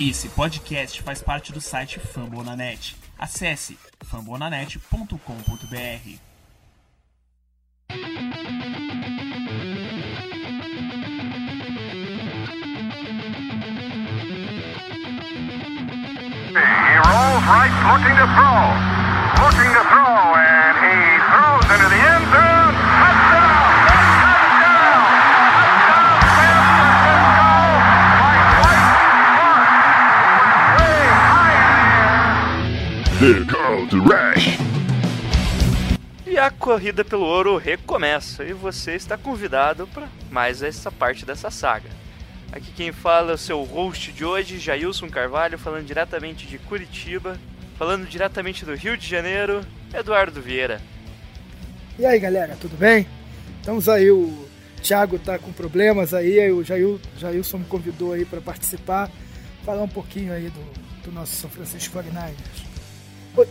Esse podcast faz parte do site Fambonanet. Acesse fambonanet.com.br. Right, looking to throw. Looking to throw, the the rush. E a corrida pelo ouro recomeça e você está convidado para mais essa parte dessa saga. Aqui quem fala é o seu host de hoje, Jailson Carvalho, falando diretamente de Curitiba, falando diretamente do Rio de Janeiro, Eduardo Vieira. E aí galera, tudo bem? Estamos aí, o Thiago tá com problemas aí, aí o Jail, Jailson me convidou aí para participar, falar um pouquinho aí do, do nosso São Francisco 49ers.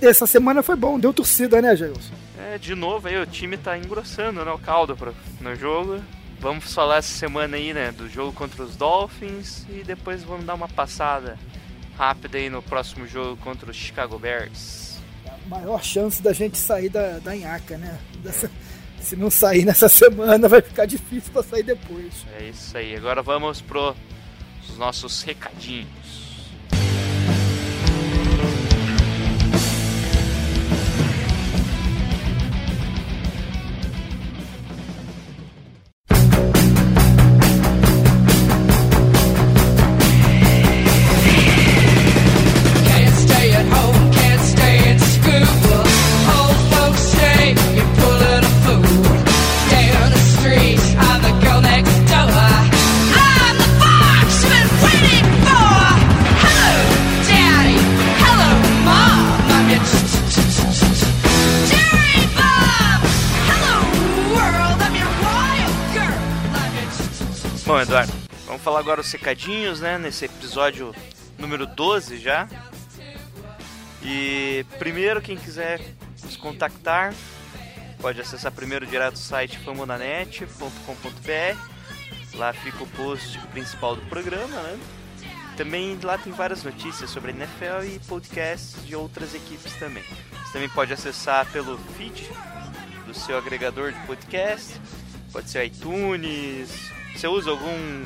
Essa semana foi bom, deu torcida, né, Jailson? É, de novo aí o time tá engrossando né, o caldo pro, no jogo. Vamos falar essa semana aí, né, do jogo contra os Dolphins e depois vamos dar uma passada rápida aí no próximo jogo contra os Chicago Bears. A maior chance da gente sair da, da nhaca, né? Dessa, Se não sair nessa semana, vai ficar difícil para sair depois. É isso aí. Agora vamos pro os nossos recadinhos. Agora os recadinhos, né? Nesse episódio número 12 já. E primeiro, quem quiser nos contactar, pode acessar primeiro direto o site famonanet.com.br. Lá fica o post principal do programa, né? Também lá tem várias notícias sobre a NFL e podcasts de outras equipes também. Você também pode acessar pelo feed do seu agregador de podcast, pode ser iTunes. Você usa algum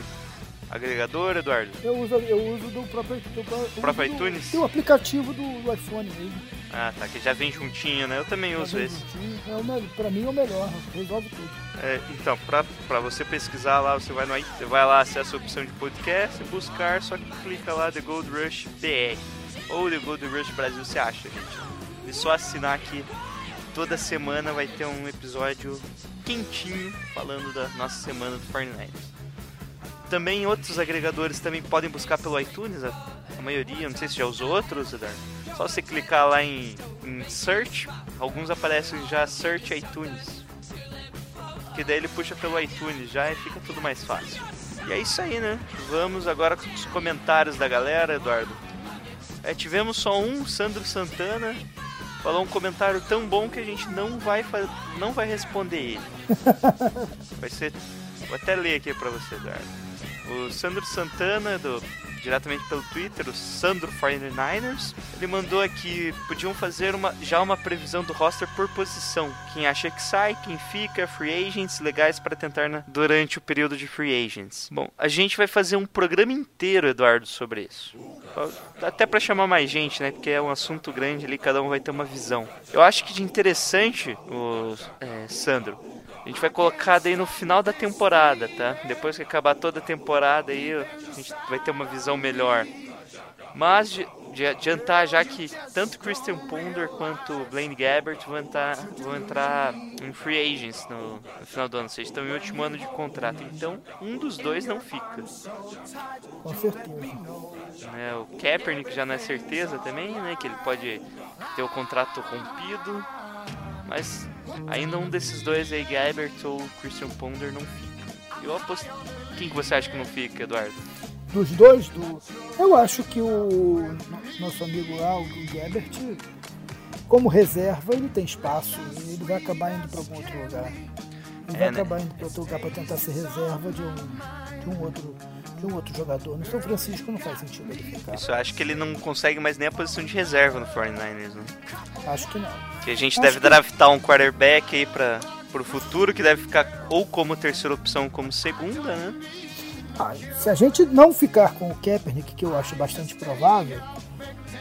agregador, Eduardo? Eu uso, eu uso do próprio, do, do, próprio iTunes? Tem o aplicativo do, do iPhone mesmo. Ah, tá, que já vem juntinho, né? Eu também uso Tá bem esse. juntinho. É o pra mim é o melhor, resolve tudo. É, então, pra, pra você pesquisar lá, você vai, no, você vai lá, acessa a opção de podcast, buscar, só que clica lá The Gold Rush BR. Ou The Gold Rush Brasil, você acha, gente. E só assinar aqui. Toda semana vai ter um episódio quentinho falando da nossa semana do 49ers. Também outros agregadores também podem buscar pelo iTunes, a, a maioria, não sei se já usou outros, Eduardo. Só você clicar lá em, em Search, alguns aparecem já Search iTunes que daí ele puxa pelo iTunes já e fica tudo mais fácil. E é isso aí, né? Vamos agora com os comentários da galera, Eduardo. É, tivemos só um, Sandro Santana, falou um comentário tão bom que a gente não vai, não vai responder ele. Vai ser. Vou até ler aqui pra você, Eduardo. O Sandro Santana, do, diretamente pelo Twitter, o Sandro 49ers, ele mandou aqui, podiam fazer uma, já uma previsão do roster por posição. Quem acha que sai, quem fica, free agents legais para tentar na- durante o período de free agents. Bom, a gente vai fazer um programa inteiro, Eduardo, sobre isso. Até para chamar mais gente, né? Porque é um assunto grande ali, cada um vai ter uma visão. Eu acho que de interessante, o é, Sandro, a gente vai colocar daí no final da temporada, tá? Depois que acabar toda a temporada aí, a gente vai ter uma visão melhor. Mas de, de adiantar já que tanto Christian Ponder quanto Blaine Gabbert vão entrar, vão entrar em free agents no, no final do ano. Vocês estão em último ano de contrato. Então, um dos dois não fica. Com certeza. né? O Kaepernick já não é certeza também, né? Que ele pode ter o contrato rompido. Mas ainda um desses dois aí, Gabbert ou Christian Ponder, não fica. Eu aposto. Quem que você acha que não fica, Eduardo? Dos dois, do... eu acho que o no- nosso amigo lá, o Gebert, como reserva, ele tem espaço. Ele vai acabar indo para algum outro lugar. Ele É, vai né? acabar indo para outro lugar para tentar ser reserva de um, de um outro de um outro jogador. No São Francisco não faz sentido ele ficar. Isso, eu acho que ele não consegue mais nem a posição de reserva no 49ers, né? Acho que não. Que a gente Acho deve que- draftar um quarterback aí pra, pro futuro, que deve ficar ou como terceira opção ou como segunda, né? Ah, se a gente não ficar com o Kaepernick, que eu acho bastante provável,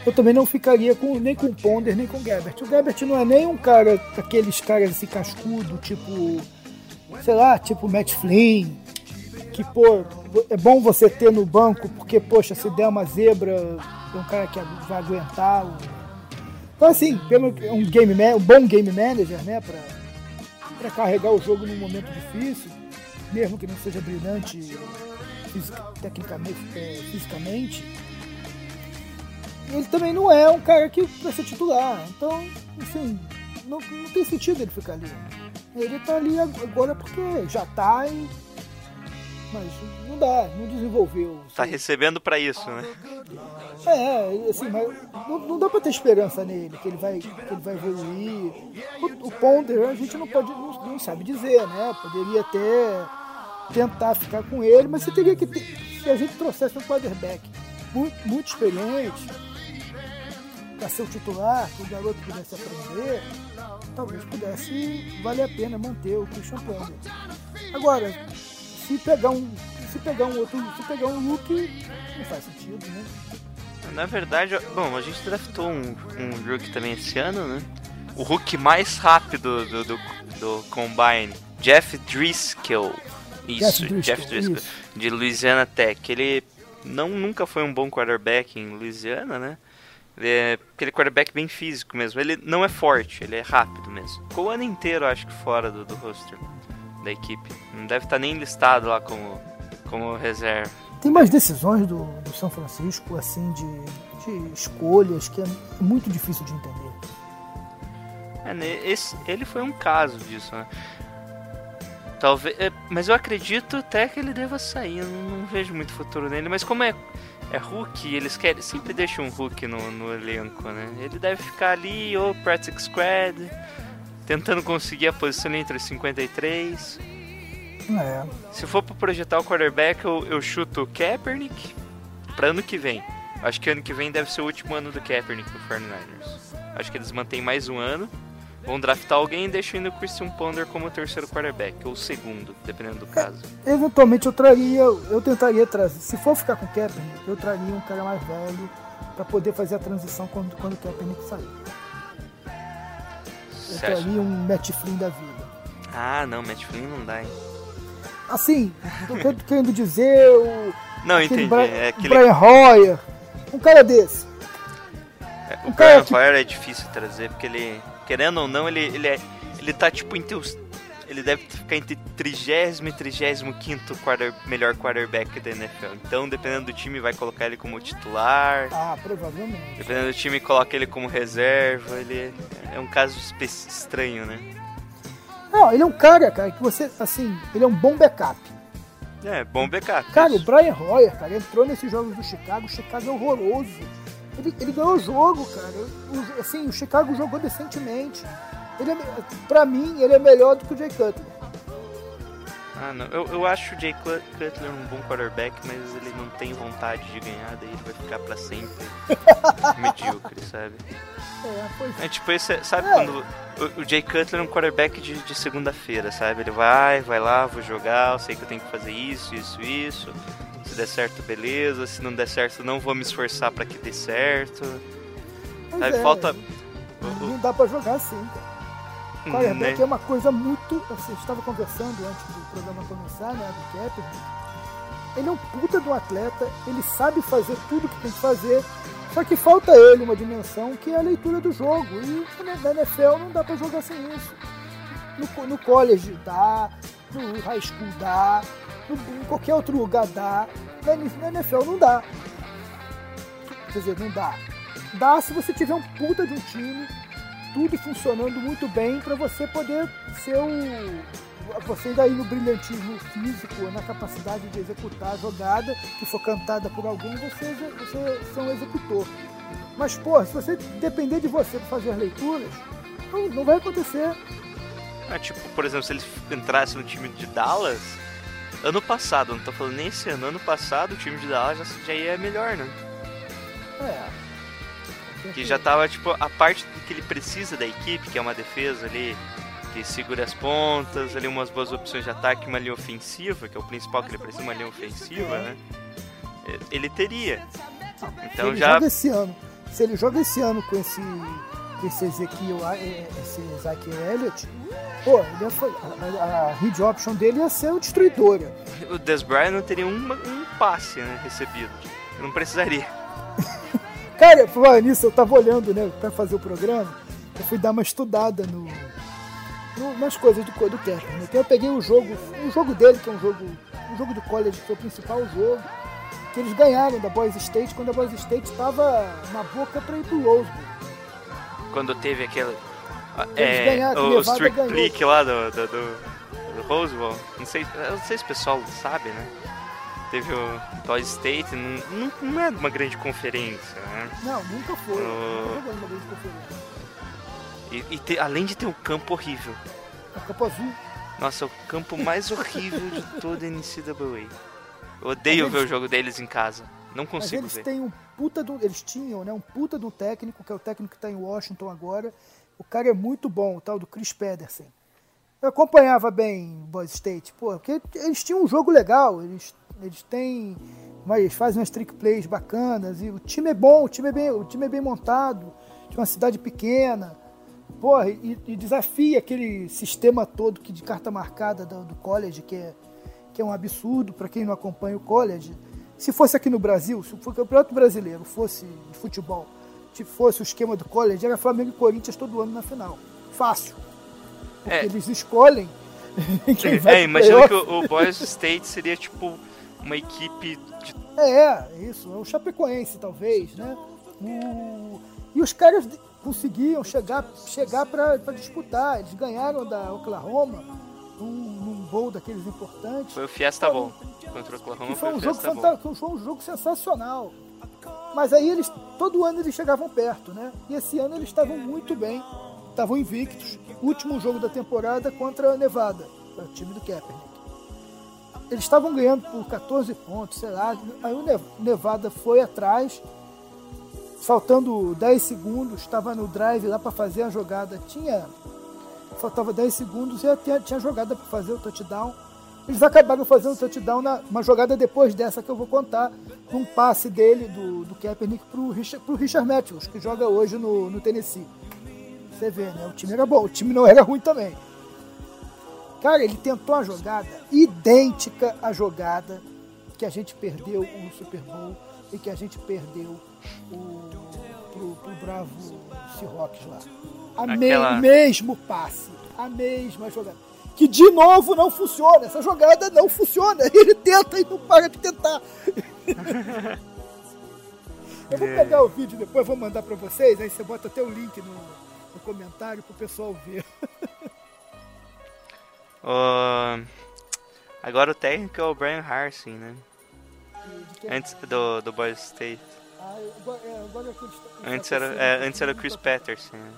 eu também não ficaria com, nem com o Ponder, nem com o Gabbert. O Gabbert não é nem um cara, daqueles caras assim, cascudo, tipo, sei lá, tipo Matt Flynn, que, pô, é bom você ter no banco, porque, poxa, se der uma zebra, é um cara que vai aguentar. Então, assim, pelo, um, game, um bom game manager, né, pra, pra carregar o jogo num momento difícil, mesmo que não seja brilhante fisica- tecnicamente, é, fisicamente, ele também não é um cara que vai ser titular. Então, assim, não, não tem sentido ele ficar ali. Ele tá ali ag- agora porque já tá e. Mas não dá, não desenvolveu. Tá recebendo pra isso, né? É, assim, mas não, não dá pra ter esperança nele, que ele vai, que ele vai evoluir. O, o Ponder a gente não pode, não, não sabe dizer, né? Poderia até tentar ficar com ele, mas você teria que ter, se a gente trouxesse um quarterback muito, muito experiente para ser o titular, que o garoto pudesse aprender, talvez pudesse valer a pena manter o Christian Ponder. Agora, se pegar um, se pegar um outro, se pegar um Luke, não faz sentido, né? Na verdade, bom, a gente draftou um, um rookie também esse ano, né? O rookie mais rápido do, do, do Combine, Jeff Driscoll. Isso, Jeff Driscoll, Jeff Driscoll, isso. de Louisiana Tech. Ele não, nunca foi um bom quarterback em Louisiana, né? Ele é aquele quarterback bem físico mesmo. Ele não é forte, ele é rápido mesmo. Ficou o ano inteiro, acho que, fora do, do roster da equipe. Não deve estar nem listado lá como, como reserva. Tem mais decisões do, do São Francisco, assim, de, de escolhas que é muito difícil de entender. É, né, esse, ele foi um caso disso, né? Talvez, é, mas eu acredito até que ele deva sair. Eu não, não vejo muito futuro nele. Mas como é, é Hulk, eles querem sempre deixam um Hulk no, no elenco, né? Ele deve ficar ali ou practice squad, tentando conseguir a posição entre os 53. É, Se for pra projetar o quarterback, eu, eu chuto o Kaepernick pra ano que vem. Acho que ano que vem deve ser o último ano do Kaepernick no 49ers. Acho que eles mantêm mais um ano. Vão draftar alguém e deixam indo o Christian Ponder como terceiro quarterback, ou segundo, dependendo do caso. eventualmente eu traria, eu tentaria trazer, se for ficar com o Kaepernick, eu traria um cara mais velho para poder fazer a transição quando, quando o Kaepernick sair. Eu traria um Matt Flynn da vida. Ah, não, Matt Flynn não dá, hein? Assim, eu tô querendo dizer o Não, entendi. Bra- É aquele. Brian Hoyer, um cara desse. é, o um cara Brian que- Hoyer é difícil trazer, porque ele, querendo ou não, ele, ele, é, ele tá tipo entre os. Ele deve ficar entre 30 e 35 quarter, melhor quarterback da NFL. Então, dependendo do time, vai colocar ele como titular. Ah, provavelmente. Dependendo do time, coloca ele como reserva. Ele é um caso estranho, né? Não, ele é um cara, cara, que você, assim, ele é um bom backup. É, bom backup. Cara, o isso. Brian Hoyer, cara, entrou nesses jogos do Chicago, o Chicago é horroroso. Ele, ele ganhou o jogo, cara. O- assim, o Chicago jogou decentemente. Ele é, pra mim, ele é melhor do que o Jay Cutler. Ah, não. Eu, eu acho o Jay Cut- Cutler um bom quarterback, mas ele não tem vontade de ganhar, daí ele vai ficar pra sempre medíocre, sabe? É, pois É tipo, esse, sabe É. quando o, o Jay Cutler é um quarterback de, de segunda-feira, sabe? Ele vai, vai lá, vou jogar, eu sei que eu tenho que fazer isso, isso, isso. Se der certo, beleza. Se não der certo, não vou me esforçar pra que dê certo. pois Sabe, é, falta. Não dá pra jogar assim, cara. Né? Quarterback é uma coisa muito. Assim, a gente estava conversando antes do programa começar, né? Do Kaepernick. Ele é um puta do atleta, ele sabe fazer tudo que tem que fazer, só que falta ele uma dimensão que é a leitura do jogo. E na NFL não dá pra jogar sem isso. No, no college dá, no high school dá, no, em qualquer outro lugar dá, na NFL não dá. Quer dizer, não dá. Dá se você tiver um puta de um time tudo funcionando muito bem para você poder ser o. Você ir no brilhantismo físico, na capacidade de executar a jogada que for cantada por alguém, você, você ser um executor. Mas, pô, se você depender de você para fazer as leituras, não, não vai acontecer. Ah, tipo, por exemplo, se ele entrasse no time de Dallas, Ano passado, não tô falando nem esse ano, ano passado o time de Dallas já, já ia melhor, né? É. Que já tava, tipo, a parte que ele precisa da equipe, que é uma defesa ali, que segura as pontas, ali umas boas opções de ataque, uma linha ofensiva, que é o principal que ele precisa, uma linha ofensiva, né? É, Ele teria. Então ele já. joga esse ano, se ele joga esse ano com esse, com esse Ezequiel, eh, esse Isaac Elliott, pô, ele ia, a, a, a read option dele ia ser o destruidora. O Des Bryant não teria uma- um passe, né, recebido. Não precisaria. Cara, por falar nisso, eu tava olhando, né, pra fazer o programa, eu fui dar uma estudada no, no- nas coisas do, do Kessler, né? Então eu peguei o jogo, o jogo dele, que é um jogo, um jogo do college, que foi o principal jogo, que eles ganharam da Boys State, quando a Boys State tava na boca pra ir pro Rose Bowl. Quando teve aquele. Eles ganharam, o, o. Click lá do, do, do, Roswell. Não sei, não sei se o pessoal sabe, né? Teve o Boys State, não, não, não é uma grande conferência, né? Não, nunca foi. Oh. Nunca conferência. E, e te- além de ter um campo horrível. A Campo Azul. Nossa, o campo mais horrível de toda a NCAA. Eu odeio Mas ver o eles- jogo deles em casa. Não Mas consigo eles ver. têm um puta do. Eles tinham, né? Um puta do técnico, que é o técnico que tá em Washington agora. O cara é muito bom, o tal do Chris Pedersen. Eu acompanhava bem o Boys State, pô, porque eles tinham um jogo legal, eles, eles têm. Mas fazem umas trick plays bacanas, e o time é bom, o time é bem, o time é bem montado, de uma cidade pequena. Porra, e, e desafia aquele sistema todo que de carta marcada do, do college, que é, que é um absurdo para quem não acompanha o college. Se fosse aqui no Brasil, se o campeonato brasileiro fosse de futebol, se fosse o esquema do college, era Flamengo e Corinthians todo ano na final. Fácil. Porque É. eles escolhem quem vai É, imagina que o, o Boys State seria tipo uma equipe de É, isso. É o Chapecoense, talvez, né? O- E os caras conseguiam chegar, chegar para disputar. Eles ganharam da Oklahoma num, num bowl daqueles importantes. Foi o Fiesta Bowl contra o Oklahoma. Que foi um jogo fantástico, foi um jogo sensacional. Mas aí eles, todo ano eles chegavam perto, né? E esse ano eles estavam muito bem, estavam invictos. Último jogo da temporada contra a Nevada, o time do Kaepernick. Eles estavam ganhando por 14 pontos, sei lá. Aí o Ne- Nevada foi atrás, faltando 10 segundos, estava no drive lá para fazer a jogada. Tinha faltava 10 segundos e tinha, tinha jogada para fazer o touchdown. Eles acabaram fazendo o touchdown na uma jogada depois dessa que eu vou contar, num passe dele, do, do Kaepernick, pro Richard, pro Richard Matthews, que joga hoje no, no Tennessee. Você vê, né? O time era bom, o time não era ruim também. Cara, ele tentou uma jogada idêntica à jogada que a gente perdeu o Super Bowl e que a gente perdeu o, pro, pro Bravo Seahawks lá. A me- Aquela- o mesmo passe, a mesma jogada. Que de novo não funciona, essa jogada não funciona. Ele tenta e não para de tentar. Eu vou pegar o vídeo depois, vou mandar pra vocês, aí você bota até o link no, no comentário pro pessoal ver. Ó, agora o técnico é o Brian Harsin, né? Antes do, do Boys State. Ah, Antes era, é, antes era o Chris Patterson. né?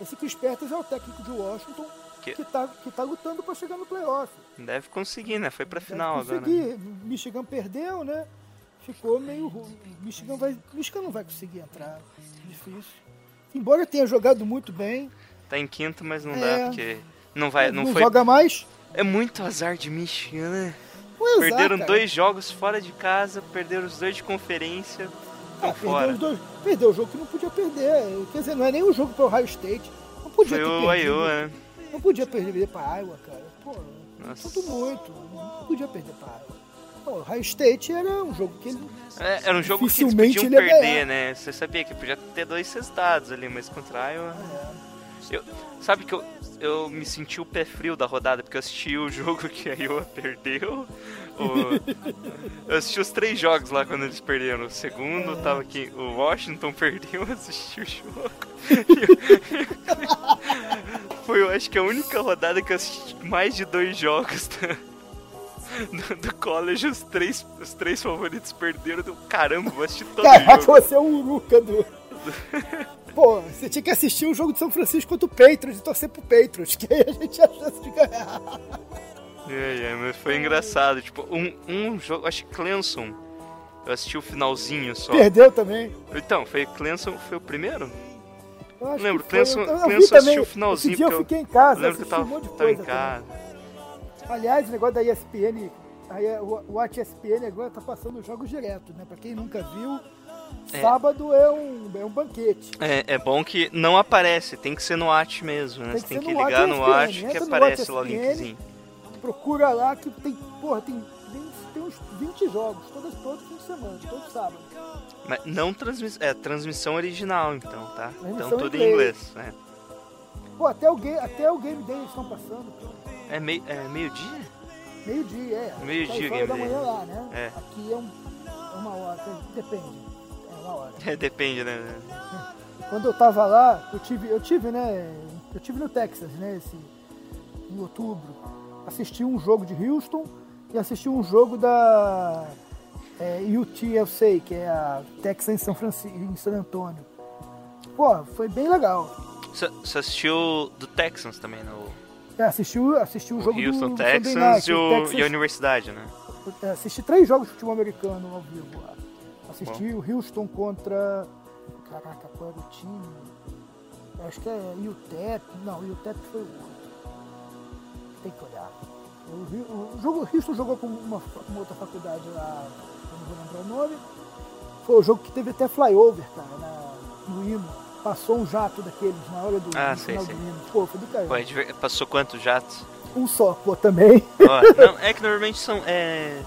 Esse Chris Peters é o técnico de Washington Que- que, tá, que tá lutando pra chegar no playoff. Deve conseguir, né? Foi pra Deve final agora. conseguir. Michigan perdeu, né? Ficou meio. Michigan, vai, Michigan não vai conseguir entrar. Difícil. Embora tenha jogado muito bem, Tá em quinto, mas não É. dá, porque não vai, não, não foi. joga mais. É muito azar de Michigan, né? É azar, Perderam dois jogos fora de casa, perderam os dois de conferência, Ah, fora. os dois, perdeu o jogo que não podia perder. Quer dizer, não é nem o jogo pro Ohio State. Não podia Foi ter o perdido. Iowa, né? Não podia perder pra Iowa, cara. Pô, Nossa. sinto muito. Não podia perder pra Iowa. Pô, o Ohio State era um jogo que ele. É, era um jogo que eles Dificilmente podiam ele ia perder, né? Você sabia que podia ter dois resultados ali, mas contra Iowa... Eu, sabe que eu, eu me senti o pé frio da rodada, porque eu assisti o jogo que a Iowa perdeu. o- eu assisti os três jogos lá quando eles perderam. O segundo tava aqui, o Washington perdeu, eu assisti o jogo. Foi, eu acho que a única rodada que eu assisti mais de dois jogos da- do, do college, os três, os três favoritos perderam. Do, caramba, vou assistir todo Caraca, jogo. você é o Uruca do. Pô, você tinha que assistir o jogo de São Francisco contra o Patriots e torcer pro Patriots, que aí a gente tinha chance de ganhar. É, é, mas foi engraçado. Tipo, um, um jogo. Acho que Clemson. Eu assisti o finalzinho só. Perdeu também. Então, foi Clemson, foi o primeiro? Eu acho Lembro, que. Clemson- eu, eu Clemson assistiu o finalzinho, Esse dia eu fiquei em casa, lembro que eu um tava, monte de coisa. em casa. também. Aliás, o negócio da ESPN, aí o Watch ESPN agora tá passando os jogos direto, né? Pra quem nunca viu, É. sábado é um, é um banquete. É, é bom que não aparece, tem que ser no Watch mesmo, né? Tem Você que tem que no ligar no Watch que aparece Watch lá o ESPN. linkzinho. Procura lá que tem, porra, tem, tem, uns 20 jogos, todos, todo fim de semana, todo sábado. Mas não transmissão. É, transmissão original, então, tá? Então tudo em inglês. inglês. Pô, até o, game, até o Game Day eles estão passando. É, meio, é meio-dia? Meio-dia, é. Meio-dia Seis o Game Day. lá, né? É. Aqui é, um, é uma hora, depende. É hora. É, depende, né? Quando eu tava lá, eu tive, eu tive, né? Eu tive no Texas, né? Esse, em outubro. Assisti um jogo de Houston e assisti um jogo da é, UTSA, que é a Texas em São Francisco, em San Antônio. Pô, foi bem legal. Você assistiu do Texans também, no É, assisti, o- assisti o jogo o Houston do Texans Night, e, o Texas- e a universidade, né? É, assisti três jogos de futebol americano ao vivo Assisti o Houston contra. Caraca, qual era o time? Acho que é UTEP. Não, o UTEP foi o outro. Tem que olhar. O, o jogo, o Houston jogou com uma, outra faculdade lá, eu não vou lembrar o nome. Foi o jogo que teve até flyover, cara, na- no hino. Passou um jato daqueles na hora do, Ah, do sei, do hino. Pô, foi do caralho. é passou quantos jatos? Um só, pô, também. Ó, não, é que normalmente são. É,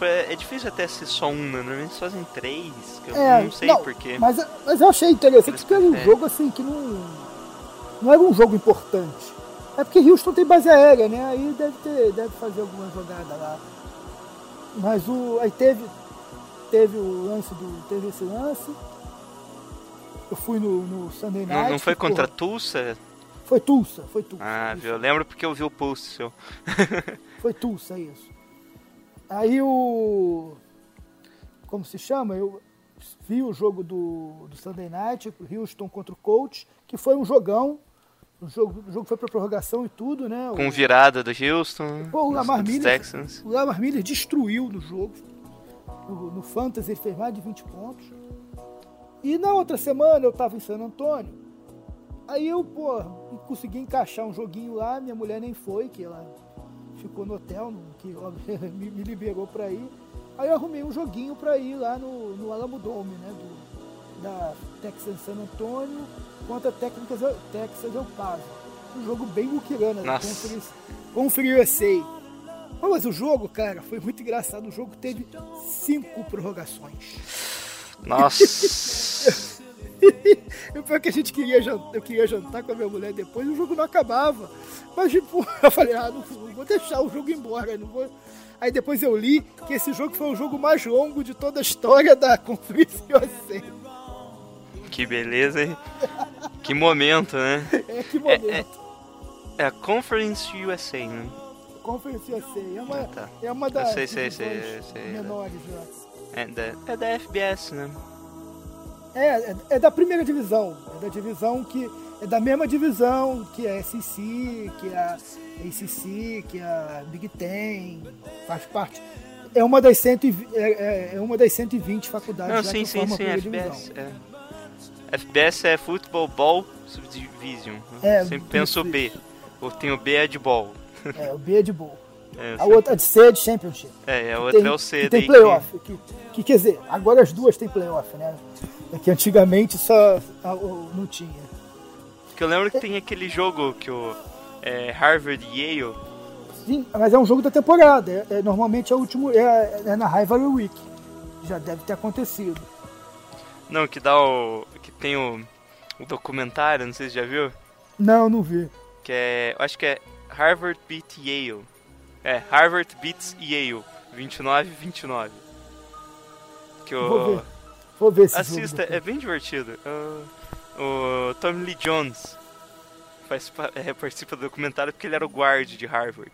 tipo, é, é difícil até ser só um, né? Normalmente fazem três, que eu É, não sei não, porquê. Mas, mas eu achei interessante porque era um jogo assim que não. Não era um jogo importante. É porque Houston tem base aérea, né? Aí deve ter, deve fazer alguma jogada lá. Mas o. Aí teve. Teve o lance do. Teve esse lance. Eu fui no, no Sunday Night. Não, não foi que, contra porra, Tulsa? Foi Tulsa, foi Tulsa. Ah, Isso. viu? Eu lembro porque eu vi o post seu. Foi Tulsa, isso. Aí o. Como se chama? Eu vi o jogo do, do Sunday Night, Houston contra o Colts, que foi um jogão. O jogo, o jogo foi pra prorrogação e tudo, né? Com o, virada do Houston, Pô, o Lamar Miller, Texans. o Lamar Miller destruiu no jogo. No, no Fantasy ele fez mais de 20 pontos. E na outra semana eu tava em San Antônio. Aí eu, pô, consegui encaixar um joguinho lá, minha mulher nem foi, que ela ficou no hotel, que me, me liberou pra ir. Aí eu arrumei um joguinho pra ir lá no, no Alamo Dome, né? Do, da Texas San Antônio contra a Texas, El Paso. Um jogo bem muquirana, Nossa. Conference, Conference USA. Ah, Mas o jogo, cara, foi muito engraçado. O jogo teve cinco prorrogações. Nossa! O pior é que a gente queria jantar, eu queria jantar com a minha mulher depois e o jogo não acabava. Mas, tipo, eu falei, ah, não, não vou deixar o jogo embora, não vou. Aí depois eu li que esse jogo foi o jogo mais longo de toda a história da Conference USA. que beleza, hein? Que momento, né? É que momento. É a Conference USA, né? Conference USA é uma, Ah, tá. é uma das sei, sei, sei, divisões sei, menores lá. É da, é da FBS, né? É, é, é da primeira divisão. É da divisão que. É da mesma divisão que a SEC, que a ACC, que a Big Ten. Faz parte. É uma das, 120, é, é- é uma das 120 faculdades Não, sim, que sim, sim, FBS. É. FBS é Football Ball Subdivision. É, Sempre isso, penso B. isso. Ou tem o B é de ball. É, o B é de boa. É, A outra de C é de Championship. é, a outra Tem- é o C que tem playoff. Que, que quer dizer, agora as duas têm playoff, né? É que antigamente só não tinha. Que, que eu lembro que tem aquele jogo que o é, Harvard Yale. Sim, mas é um jogo da temporada. É, é- normalmente é o último. É, é na Rivalry Week. Já deve ter acontecido. Não, que dá o. que tem o, o documentário, não sei se já viu. Não, não vi. Que é. Eu acho que é Harvard beat Yale. É, Harvard beats Yale. 29 29. Que o. Vou ver esse Assista, é bem divertido. O, o Tommy Lee Jones faz, é, participa do documentário porque ele era o guard de Harvard.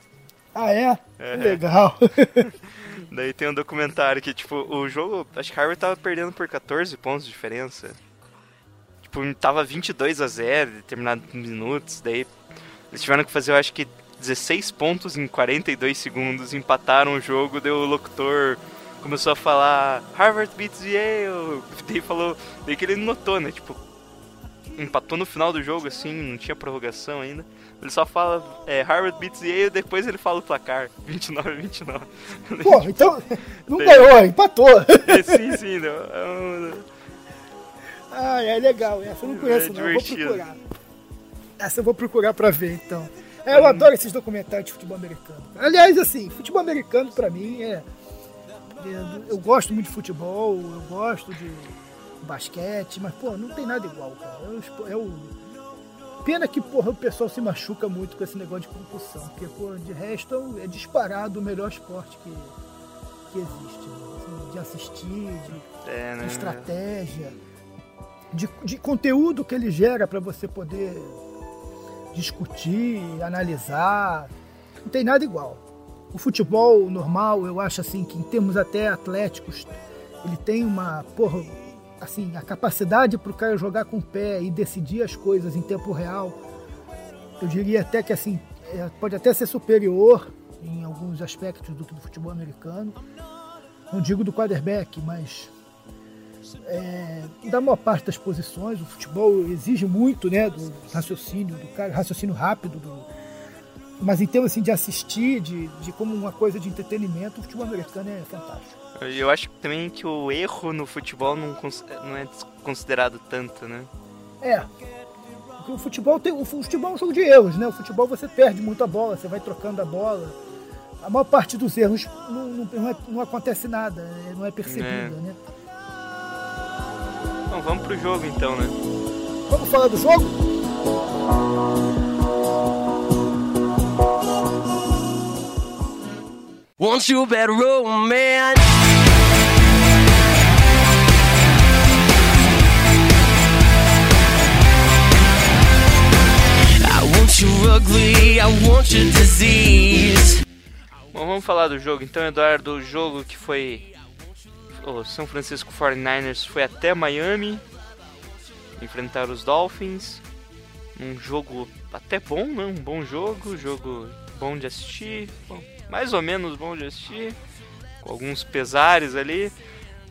Ah, é? É. Legal. Daí tem um documentário que, tipo, o jogo. Acho que Harvard tava perdendo por 14 pontos de diferença. Tipo, tava 22 a 0 em determinados minutos. Daí eles tiveram que fazer, eu acho que 16 pontos em 42 segundos, empataram o jogo, deu o locutor começou a falar Harvard beats Yale. Daí falou, daí que ele notou, né? Tipo, empatou no final do jogo assim, não tinha prorrogação ainda. Ele só fala é, Harvard beats Yale, depois ele fala o placar, 29 a 29. Pô, então não Tem. ganhou, empatou. É, sim, sim, não. é um- Ah, é legal. Essa eu não conheço, É não. Eu vou procurar. Essa eu vou procurar pra ver, então. É, eu adoro esses documentários de futebol americano. Aliás, assim, futebol americano pra mim é. É- Eu gosto muito de futebol, eu gosto de basquete, mas, pô, não tem nada igual, cara. É o espo- É. Pena que, porra, o pessoal se machuca muito com esse negócio de concussão, porque, pô, de resto é é disparado o melhor esporte que, que existe. né? Assim, de assistir, de É, né? estratégia, de, de conteúdo que ele gera para você poder discutir, analisar. Não tem nada igual. O futebol normal, eu acho assim que em termos até atléticos, ele tem uma, porra, assim, a capacidade para o cara jogar com o pé e decidir as coisas em tempo real. Eu diria até que assim, é, pode até ser superior em alguns aspectos do que do futebol americano. Não digo do quarterback, mas é, da maior parte das posições. O futebol exige muito né, do raciocínio, do cara, raciocínio rápido. do- mas em termos assim, de assistir, de, de como uma coisa de entretenimento, o futebol americano é fantástico. Eu acho também que o erro no futebol não, não é considerado tanto, né? É. Porque o futebol tem. O futebol é um jogo de erros, né? O futebol você perde muita bola, você vai trocando a bola. A maior parte dos erros não, não, não, é- não acontece nada, é- não é percebida, É. né? Então vamos pro jogo então, né? Vamos falar do jogo? Won't you bet romance? I want you ugly, I want your disease. Bom, vamos falar do jogo então, Eduardo. O jogo que foi. O São Francisco 49ers foi até Miami enfrentar os Dolphins. Um jogo até bom, né? Um bom jogo, jogo bom de assistir. Bom, mais ou menos bom de assistir. Com alguns pesares ali.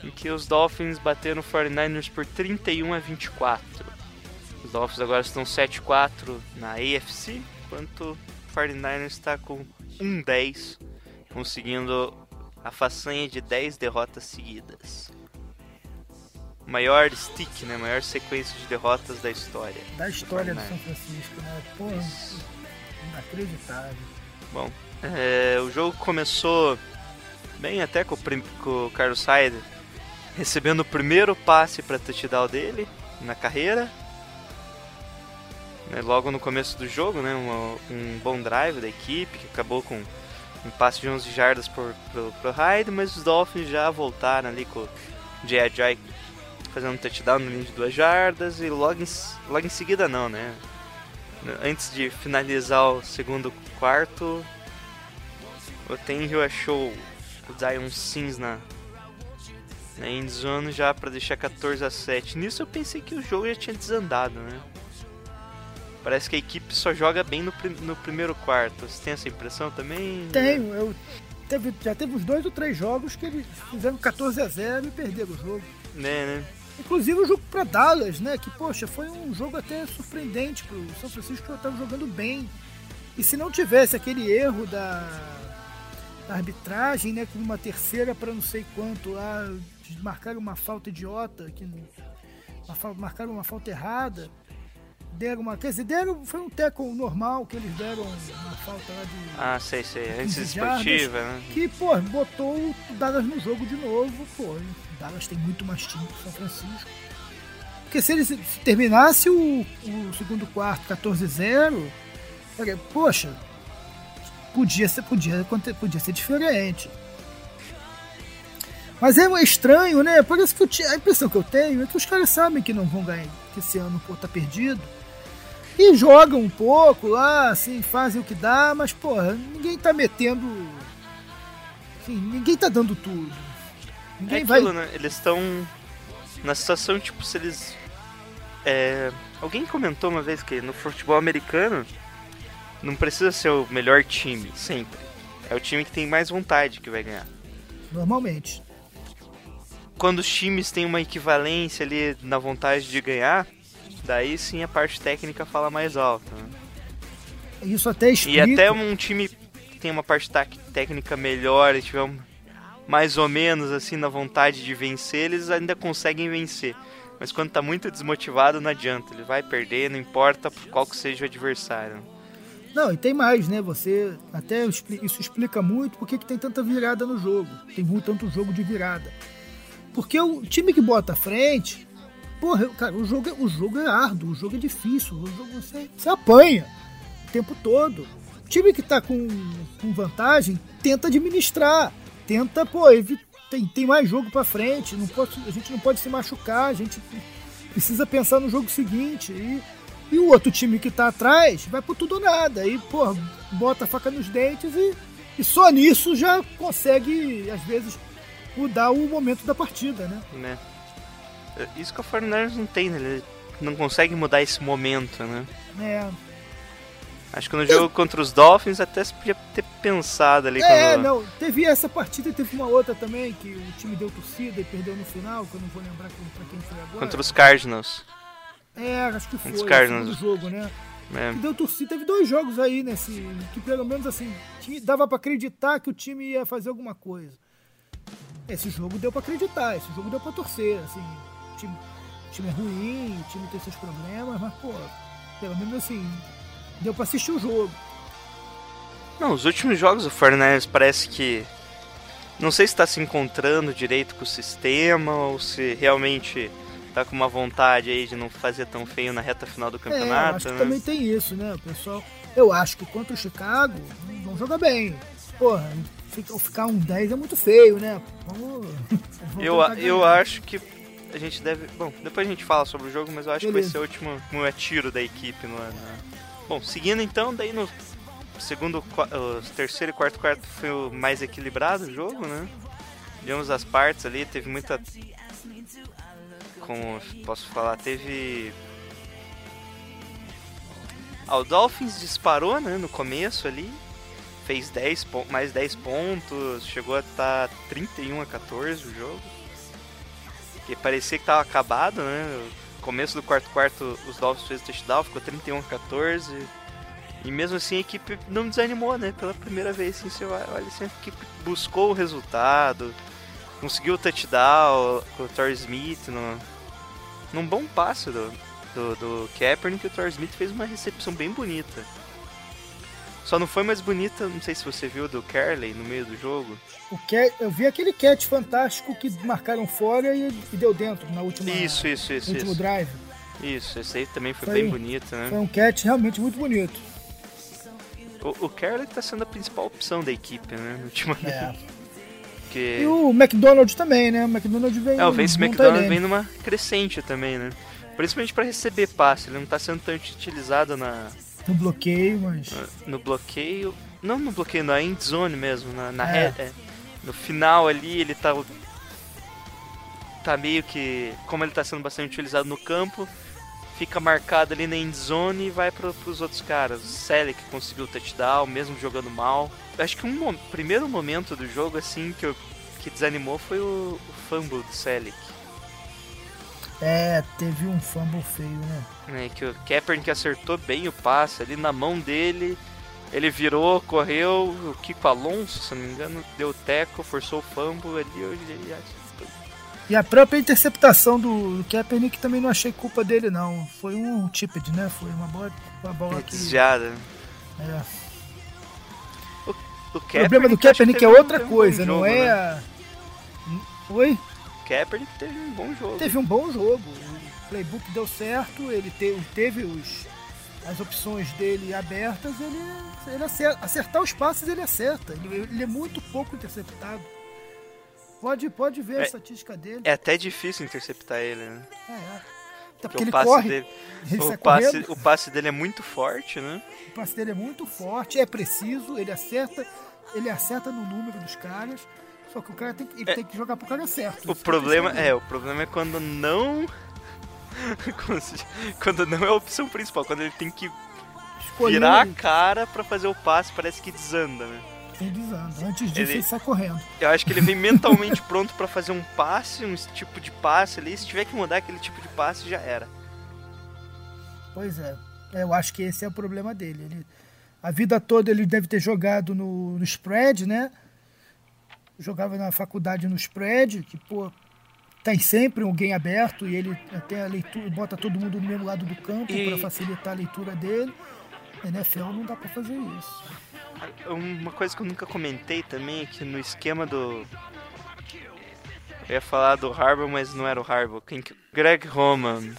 Em que os Dolphins bateram o 49ers por 31 a 24. Os Dolphins agora estão 7-4 na AFC, enquanto o 49ers está com 1-10, conseguindo a façanha de 10 derrotas seguidas. Maior stick, né? Maior sequência de derrotas da história. Da história do 49ers. São Francisco, né? Porra, inacreditável. Bom, é, o jogo começou bem até com o, com o Carlos Hyde recebendo o primeiro passe para touchdown dele na carreira. Né, logo no começo do jogo, né, um, um bom drive da equipe que acabou com um passe de 11 jardas pro, pro Hyde, mas os Dolphins já voltaram ali com o J.J. fazendo um touchdown no linha de duas jardas e logo em, logo em seguida não, né? Antes de finalizar o segundo quarto, o Tenryu achou o Zion Sims na, na endzone já para deixar 14 a 7. Nisso eu pensei que o jogo já tinha desandado, né? Parece que a equipe só joga bem no, prim- no primeiro quarto. Você tem essa impressão também? Tenho, eu. Teve, já teve uns dois ou três jogos que eles fizeram 14 a 0 e perderam o jogo. Né, né? Inclusive o jogo para Dallas, né? Que, poxa, foi um jogo até surpreendente pro São Francisco que estava jogando bem. E se não tivesse aquele erro da, da arbitragem, né? Com uma terceira para não sei quanto lá, marcaram uma falta idiota, que uma marcaram uma falta errada. Deram uma. Quer dizer, deram. Foi um teco normal que eles deram uma falta lá de. Ah, sei, sei. Antes 15 jardas, esportiva, né? Que, pô, botou o Dallas no jogo de novo, pô. O Dallas tem muito mais time que o São Francisco. Porque se eles se terminasse o, o segundo quarto 14-0, olha, poxa, podia ser, podia, podia ser diferente. Mas é estranho, né? Parece que eu a impressão que eu tenho é que os caras sabem que não vão ganhar, que esse ano pô, tá perdido. E jogam um pouco lá, assim, fazem o que dá, mas, porra, ninguém tá metendo. Assim, ninguém tá dando tudo. Ninguém É vai. aquilo, né? Eles estão na situação, tipo, se eles. é, Alguém comentou uma vez que no futebol americano, Não precisa ser o melhor time, sempre. É o time que tem mais vontade que vai ganhar. Normalmente. Quando os times têm uma equivalência ali na vontade de ganhar, daí sim a parte técnica fala mais alto. né? Isso até E explica. até um time que tem uma parte tac- técnica melhor e tiver um- mais ou menos assim na vontade de vencer, eles ainda conseguem vencer. Mas quando tá muito desmotivado, não adianta. Ele vai perder, não importa qual que seja o adversário. Não, e tem mais, né? Você até isso explica muito por que tem tanta virada no jogo. Tem muito tanto jogo de virada. Porque o time que bota à frente, porra, cara, o jogo, é, o jogo é árduo, o jogo é difícil, o jogo você, você apanha o tempo todo. O time que tá com, com vantagem tenta administrar, tenta, pô, tem, tem mais jogo pra frente, não pode, a gente não pode se machucar, a gente precisa pensar no jogo seguinte. E, e o outro time que tá atrás vai por tudo ou nada. Aí, pô, bota a faca nos dentes e, e só nisso já consegue, às vezes, mudar o momento da partida, né? né? É, Isso que o 49ers não tem, né? Ele não consegue mudar esse momento, né? É, Acho que no jogo contra os Dolphins até se podia ter pensado ali é quando... não, teve essa partida e teve uma outra também que o time deu torcida e perdeu no final, que eu não vou lembrar pra quem foi agora. Contra os Cardinals. É, acho que foi, o Cardinals. jogo, né? que deu torcida. Teve dois jogos aí nesse. Que pelo menos assim, dava pra acreditar que o time ia fazer alguma coisa. Esse jogo deu pra acreditar, esse jogo deu pra torcer. Assim, o time, o time é ruim, o time tem seus problemas, mas, pô, pelo menos assim, deu pra assistir o jogo. Não, os últimos jogos o 49ers parece que. Não sei se tá se encontrando direito com o sistema ou se realmente tá com uma vontade aí de não fazer tão feio na reta final do É, campeonato. acho que né? também tem isso, né? O pessoal. Eu acho que contra o Chicago vão jogar bem. Porra, fica- ficar um 10 é muito feio, né? Vamos, vamos Eu, eu acho que a gente deve. Bom, depois a gente fala sobre o jogo, mas eu acho que vai Beleza. ser o último, último tiro da equipe no ano. né? Bom, seguindo então, daí no segundo, terceiro e quarto quarto foi o mais equilibrado o jogo, né? Ambas as partes ali, teve muita. Como posso falar, teve. Ah, o Dolphins disparou, né, no começo ali. Fez 10 pon- mais 10 pontos, chegou a estar 31 a 14 o jogo. Que parecia que tava acabado, né? Começo do quarto quarto os Dolphins fez o touchdown, ficou 31 a 14. E mesmo assim a equipe não desanimou, né? Pela primeira vez, assim, você olha assim, a equipe buscou o resultado, conseguiu o touchdown com o Torrey Smith no, num bom passe do, do, do Kaepernick, o Torrey Smith fez uma recepção bem bonita. Só não foi mais bonita, não sei se você viu, do Carley no meio do jogo. O cat, eu vi aquele catch fantástico que marcaram fora e, e deu dentro na última, Isso, isso, no isso, último isso. drive. Isso, esse aí também foi, Foi bem bonito, né? Foi um catch realmente muito bonito. O, o Carley tá sendo a principal opção da equipe, né? Ultimamente. É. Porque... E o McDonald também, né? O McDonald vem. É, o Vince bom McDonald tight vem numa crescente também, né? Principalmente pra receber passe, ele não tá sendo tanto utilizado na, no bloqueio, mas. no bloqueio. Não no bloqueio, na end zone mesmo, na, na É. re- é. No final ali ele tá. Tá meio que. Como ele tá sendo bastante utilizado no campo, fica marcado ali na end zone e vai pro, pros outros caras. O Selleck conseguiu o touchdown, mesmo jogando mal. Acho que um mo- primeiro momento do jogo, assim, que, eu, que desanimou foi o, o fumble do Selleck. É, teve um fumble feio, né? né, que o Kaepernick acertou bem o passe ali na mão dele. Ele virou, correu, o Kiko Alonso, se não me engano, deu o teco, forçou o fumble ali. Ele- E a própria interceptação do, do Kaepernick também não achei culpa dele, não. Foi um tipped, né? Foi uma bola, uma bola que. desviada. É. O, O problema do Kaepernick é teve um- outra teve um coisa, não jogo, é. né? Oi? Kaepernick teve um bom jogo. Teve um bom jogo. O playbook deu certo, ele te- teve os, as opções dele abertas, ele, ele acerta, acertar os passes ele acerta. Ele, ele é muito pouco interceptado. Pode, pode ver a É- estatística dele. É até difícil interceptar ele, né? É, é. Até Porque porque o ele passe corre, dele. ele O passe, correndo. o passe dele é muito forte, né? O passe dele é muito forte, é preciso, ele acerta, ele acerta no número dos caras. Só que o cara tem, que- ele É. tem que jogar pro cara certo. O problema é, o problema é quando não. quando não é a opção principal, quando ele tem que escolheu virar a cara pra fazer o passe, parece que desanda, né? Vem desando. Antes disso, Ele- ele sai correndo. Eu acho que ele vem mentalmente pronto pra fazer um passe, um tipo de passe ali. Se tiver que mudar aquele tipo de passe, já era. Pois é. Eu acho que esse é o problema dele. Ele, a vida toda ele deve ter jogado no, no spread, né? Jogava na faculdade no spread, que, pô, tem sempre alguém aberto e ele até a leitura, bota todo mundo no mesmo lado do campo E- para facilitar a leitura dele. NFL não dá para fazer isso. Uma coisa que eu nunca comentei também é que no esquema do. Eu ia falar do Harbour, mas não era o Harbour. Quem que... Greg Roman.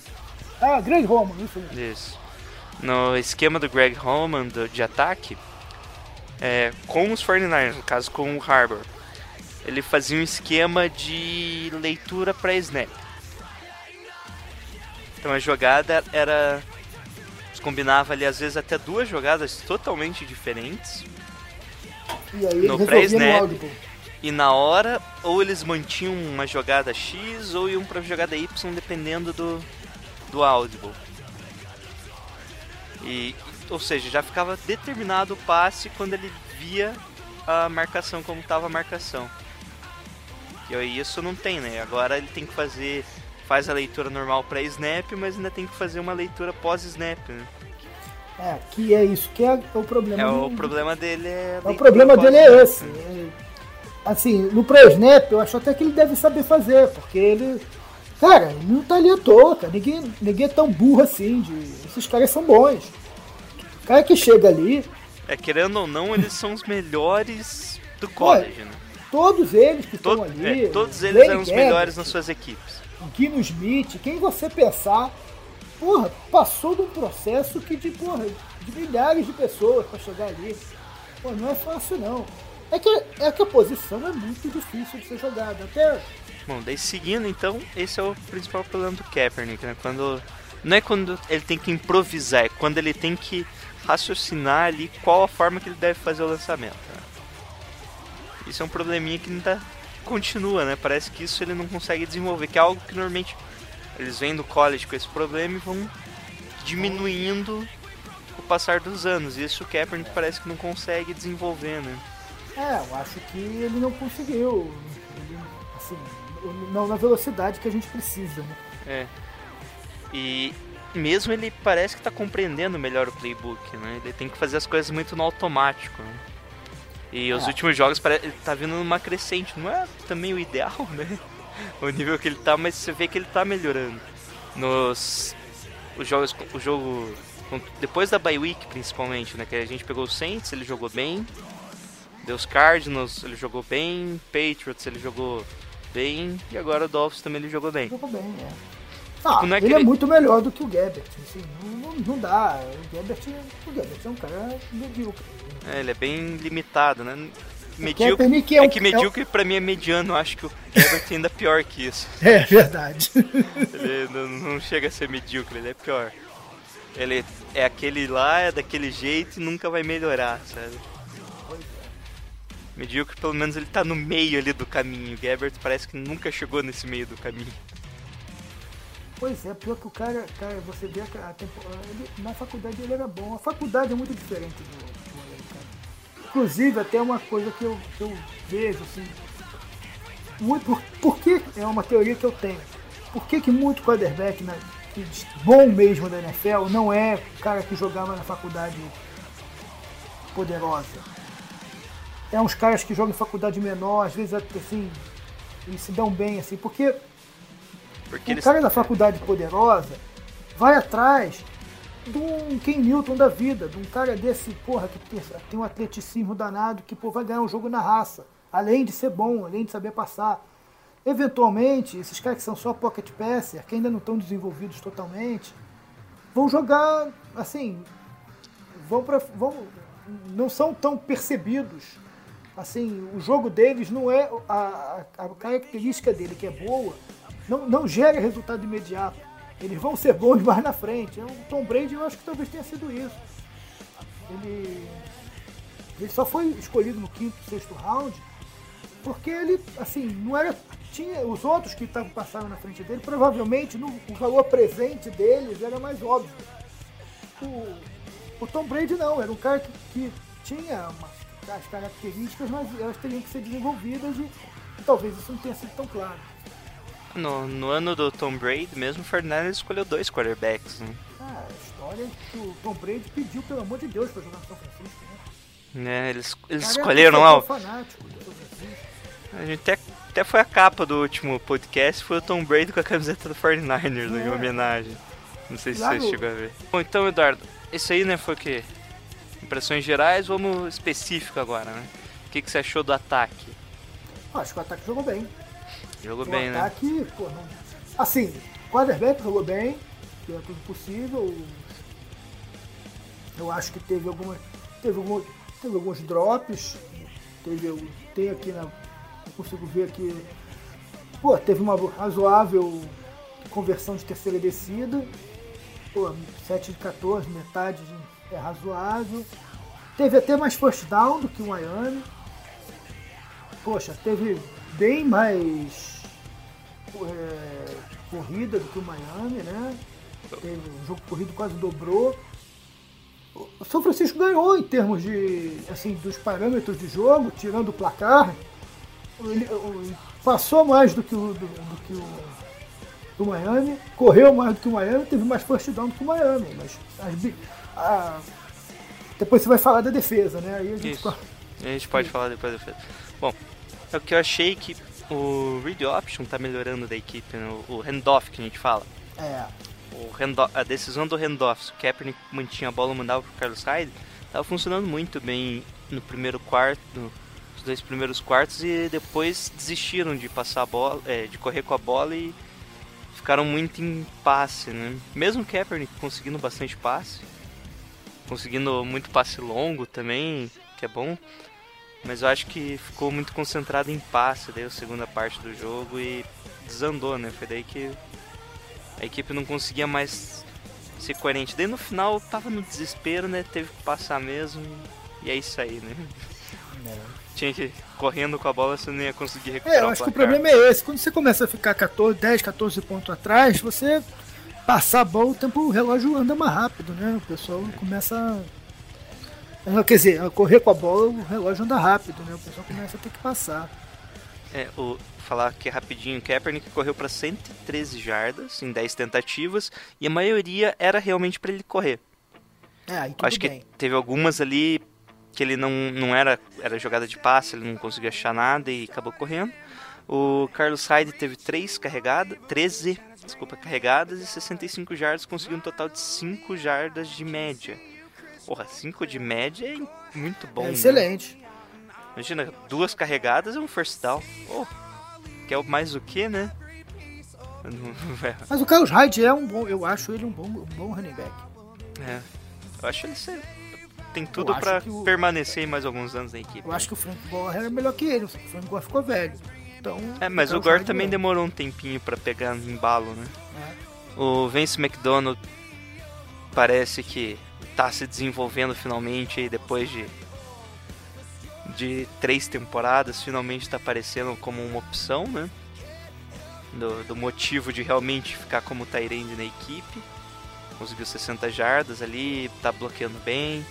Ah, Greg Roman, isso mesmo. Isso. No esquema do Greg Roman do- de ataque, é, com os 49ers, no caso com o Harbour, ele fazia um esquema de leitura para snap. Então a jogada era. Combinava ali às vezes até duas jogadas totalmente diferentes. E aí No pré-snap. E na hora, ou eles mantinham uma jogada X ou iam pra jogada Y, dependendo do, do Audible. E, ou seja, já ficava determinado o passe quando ele via a marcação, como estava a marcação. E aí isso não tem, né? Agora ele tem que fazer, faz a leitura normal para snap, mas ainda tem que fazer uma leitura pós-snap, né? É, que é isso que é o problema. É, do- o problema dele é... É, o problema dele é pós-snap, esse. né? É, Assim, no pré-snap, eu acho até que ele deve saber fazer, porque ele. Cara, ele não tá ali à toa, cara. Ninguém, ninguém é tão burro assim. De, esses caras são bons. O cara que chega ali, É, querendo ou não, eles são os melhores do college, né? todos eles que estão ali. é, todos eles eram os melhores nas suas equipes. O Guino Smith, quem você pensar, porra, passou de um processo que de, porra, de milhares de pessoas pra chegar ali. Pô, não é fácil não. É que, é que a posição é muito difícil de ser jogada. Até Bom, daí seguindo, então, esse é o principal problema do Kaepernick, né? Quando não é quando ele tem que improvisar, é quando ele tem que raciocinar ali qual a forma que ele deve fazer o lançamento. né? Isso é um probleminha que tá continua, né? Parece que isso ele não consegue desenvolver, que é algo que normalmente eles vêm do college com esse problema e vão diminuindo com o passar dos anos. E isso o Kaepernick parece que não consegue desenvolver, né? É, eu acho que ele não conseguiu. Ele, assim, não na velocidade que a gente precisa, né? É. E mesmo ele parece que tá compreendendo melhor o playbook, né? Ele tem que fazer as coisas muito no automático, né? E os É. últimos jogos ele tá vindo numa crescente. Não é também o ideal, né? O nível que ele tá, mas você vê que ele tá melhorando. Nos os jogos, o jogo depois da bye week principalmente, né? Que a gente pegou o Saints, ele jogou bem. Deu os Cardinals, ele jogou bem. Patriots, ele jogou bem. E agora o Dolphins também ele jogou bem. Jogou bem, é. Ah, não é ele é ele- muito melhor do que o Gabbert. Assim, não, não, dá. O Gabbert, o Gabbert é um cara medíocre. É, ele é bem limitado, né? Medíocre. Kaepernick é É, um- que é um- medíocre pra mim é mediano, acho que o Herbert é ainda pior que isso. É verdade. Ele não, não chega a ser medíocre, ele é pior. Ele é aquele lá, é daquele jeito e nunca vai melhorar, sabe? Medíocre, pelo menos ele tá no meio ali do caminho. O Gabbert parece que nunca chegou nesse meio do caminho. Pois é, pior que o cara, cara você vê a, a temporada. na faculdade ele era bom. A faculdade é muito diferente do. Inclusive, até uma coisa que eu, que eu vejo, assim. Muito, por, por que é uma teoria que eu tenho? Por que, que muito quarterback diz- bom mesmo da NFL não é cara que jogava na faculdade poderosa? É uns caras que jogam em faculdade menor, às vezes assim, e se dão bem, assim, porque Porque o eles. cara da faculdade poderosa vai atrás de um Ken Newton da vida, de um cara desse, porra, que tem, um atleticismo danado, que vai ganhar um jogo na raça, além de ser bom, além de saber passar. Eventualmente, esses caras que são só pocket passer, que ainda não estão desenvolvidos totalmente, vão jogar, assim, vão pra, vão, não são tão percebidos. Assim, o jogo deles não é a, a, a característica dele que é boa, não, não gera resultado imediato. Eles vão ser bons mais na frente. O Tom Brady eu acho que talvez tenha sido isso. Ele, ele só foi escolhido no quinto, sexto round porque ele, assim, não era. Tinha, os outros que estavam passando na frente dele, provavelmente no, o valor presente deles era mais óbvio. O, O Tom Brady não, era um cara que, que tinha uma, as características, mas elas teriam que ser desenvolvidas e, e talvez isso não tenha sido tão claro. No, no ano do Tom Brady, mesmo o Fernandes escolheu dois quarterbacks, né? Ah, a história é que o Tom Brady pediu, pelo amor de Deus, pra jogar no São Francisco, né? né? Eles, eles Cara, escolheram é lá. o- fanático do São Francisco. A gente até, até foi a capa do último podcast, foi o Tom Brady com a camiseta do 49ers, né, em É. homenagem. Não sei se Lá você chegou a ver. Bom, então, Eduardo, esse aí, né, foi o quê? Impressões gerais, vamos específico agora, né? O que, que você achou do ataque? Ah, Acho que o ataque jogou bem. Jogou O bem, né? ataque, pô, não... Assim, quarterback jogou bem, que é tudo possível. Eu acho que teve alguma. Teve, algum, teve alguns drops. Teve, tem aqui na. Eu consigo ver aqui. Pô, teve uma razoável conversão de terceira descida. Pô, 7 de 14, metade de- é razoável. Teve até mais first down do que o Miami. Poxa, teve bem mais é, corrida do que o Miami, né? Teve um jogo corrido quase dobrou. O São Francisco ganhou em termos de assim dos parâmetros de jogo, tirando o placar. Ele, passou mais do que o do, do que o do Miami, correu mais do que o Miami, teve mais first down do que o Miami, mas as a- depois você vai falar da defesa, né? Aí a gente Isso. A gente pode falar depois da defesa. Bom, é o que eu achei que o read option tá melhorando da equipe, né? o, handoff que a gente fala. é, O handoff, a decisão do handoff, se o Kaepernick mantinha a bola e mandava pro Carlos Hyde, tava funcionando muito bem no primeiro quarto, nos dois primeiros quartos e depois desistiram de passar a bola, é, de correr com a bola e ficaram muito em passe, né? Mesmo o Kaepernick conseguindo bastante passe, conseguindo muito passe longo também, que é bom, mas eu acho que ficou muito concentrado em passe daí a segunda parte do jogo e desandou, né? Foi daí que a equipe não conseguia mais ser coerente. Daí no final tava no desespero, né? Teve que passar mesmo e é isso aí, né? Tinha que ir correndo com a bola, você não ia conseguir recuperar É, eu acho que o problema é esse. Quando você começa a ficar 14, 10, 14 pontos atrás, você passar a bola, o tempo o relógio anda mais rápido, né? O pessoal começa a... Quer dizer, correr com a bola, o relógio anda rápido, né? O pessoal começa a ter que passar. É, o, falar aqui rapidinho, o Kaepernick correu para 113 jardas em 10 tentativas e a maioria era realmente para ele correr. É, Acho que bem. teve algumas ali que ele não, não era, era jogada de passe, ele não conseguia achar nada e acabou correndo. O Carlos Hyde teve 3 carregadas, 13, desculpa, carregadas e 65 jardas, conseguiu um total de 5 jardas de média. Porra, 5 de média é muito bom. é né? excelente. Imagina, duas carregadas é um first down. Oh, que é o mais o que, né? É, Mas o Carlos Hyde é um bom, eu acho ele um bom, um bom running back. É, eu acho ele ser, tem tudo que o- permanecer mais alguns anos na equipe. Eu acho que o Frank Gore é melhor que ele, o Frank Gore ficou velho. Então, É, mas o Carlos Gore também não. demorou um tempinho pra pegar no embalo, né? É. O Vince McDonald parece que tá se desenvolvendo finalmente depois de de três temporadas, finalmente tá aparecendo como uma opção, né? Do, do motivo de realmente ficar como Tyrande na equipe. Conseguiu 60 jardas ali, tá bloqueando bem.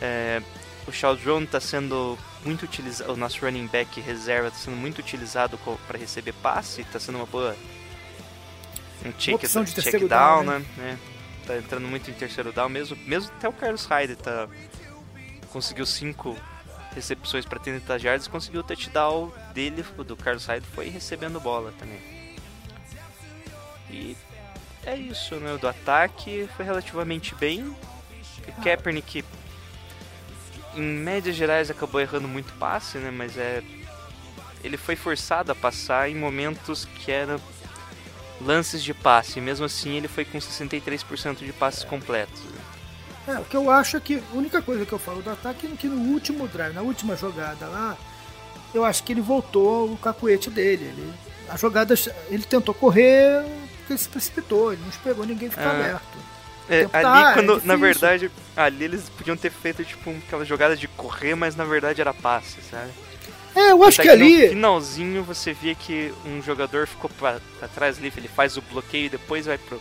É, o Chaldron tá sendo muito utilizado, o nosso running back reserva tá sendo muito utilizado para receber passe, tá sendo uma boa um check, opção de check down, down, né? né? Tá entrando muito em terceiro down, mesmo, mesmo até o Carlos Hyde tá conseguiu cinco recepções para 30 jardas, conseguiu o touchdown dele, do Carlos Hyde foi recebendo bola também. E é isso, né? Do ataque foi relativamente bem. O Kaepernick, em médias gerais, acabou errando muito passe, né? Mas é. Ele foi forçado a passar em momentos que eram lances de passe. E mesmo assim, ele foi com 63% de passes completos. É, o que eu acho é que a única coisa que eu falo do ataque é que no último drive, na última jogada lá, eu acho que ele voltou o cacuete dele. Ele, a jogada, ele tentou correr porque ele se precipitou, ele não esperou ninguém ficar Ah. aberto. É, ali, tá, é quando, na difícil. verdade, ali eles podiam ter feito tipo aquela jogada de correr, mas na verdade era passe, sabe? É, eu acho que no ali. finalzinho você via que um jogador ficou pra, pra trás ali, ele faz o bloqueio e depois vai pro.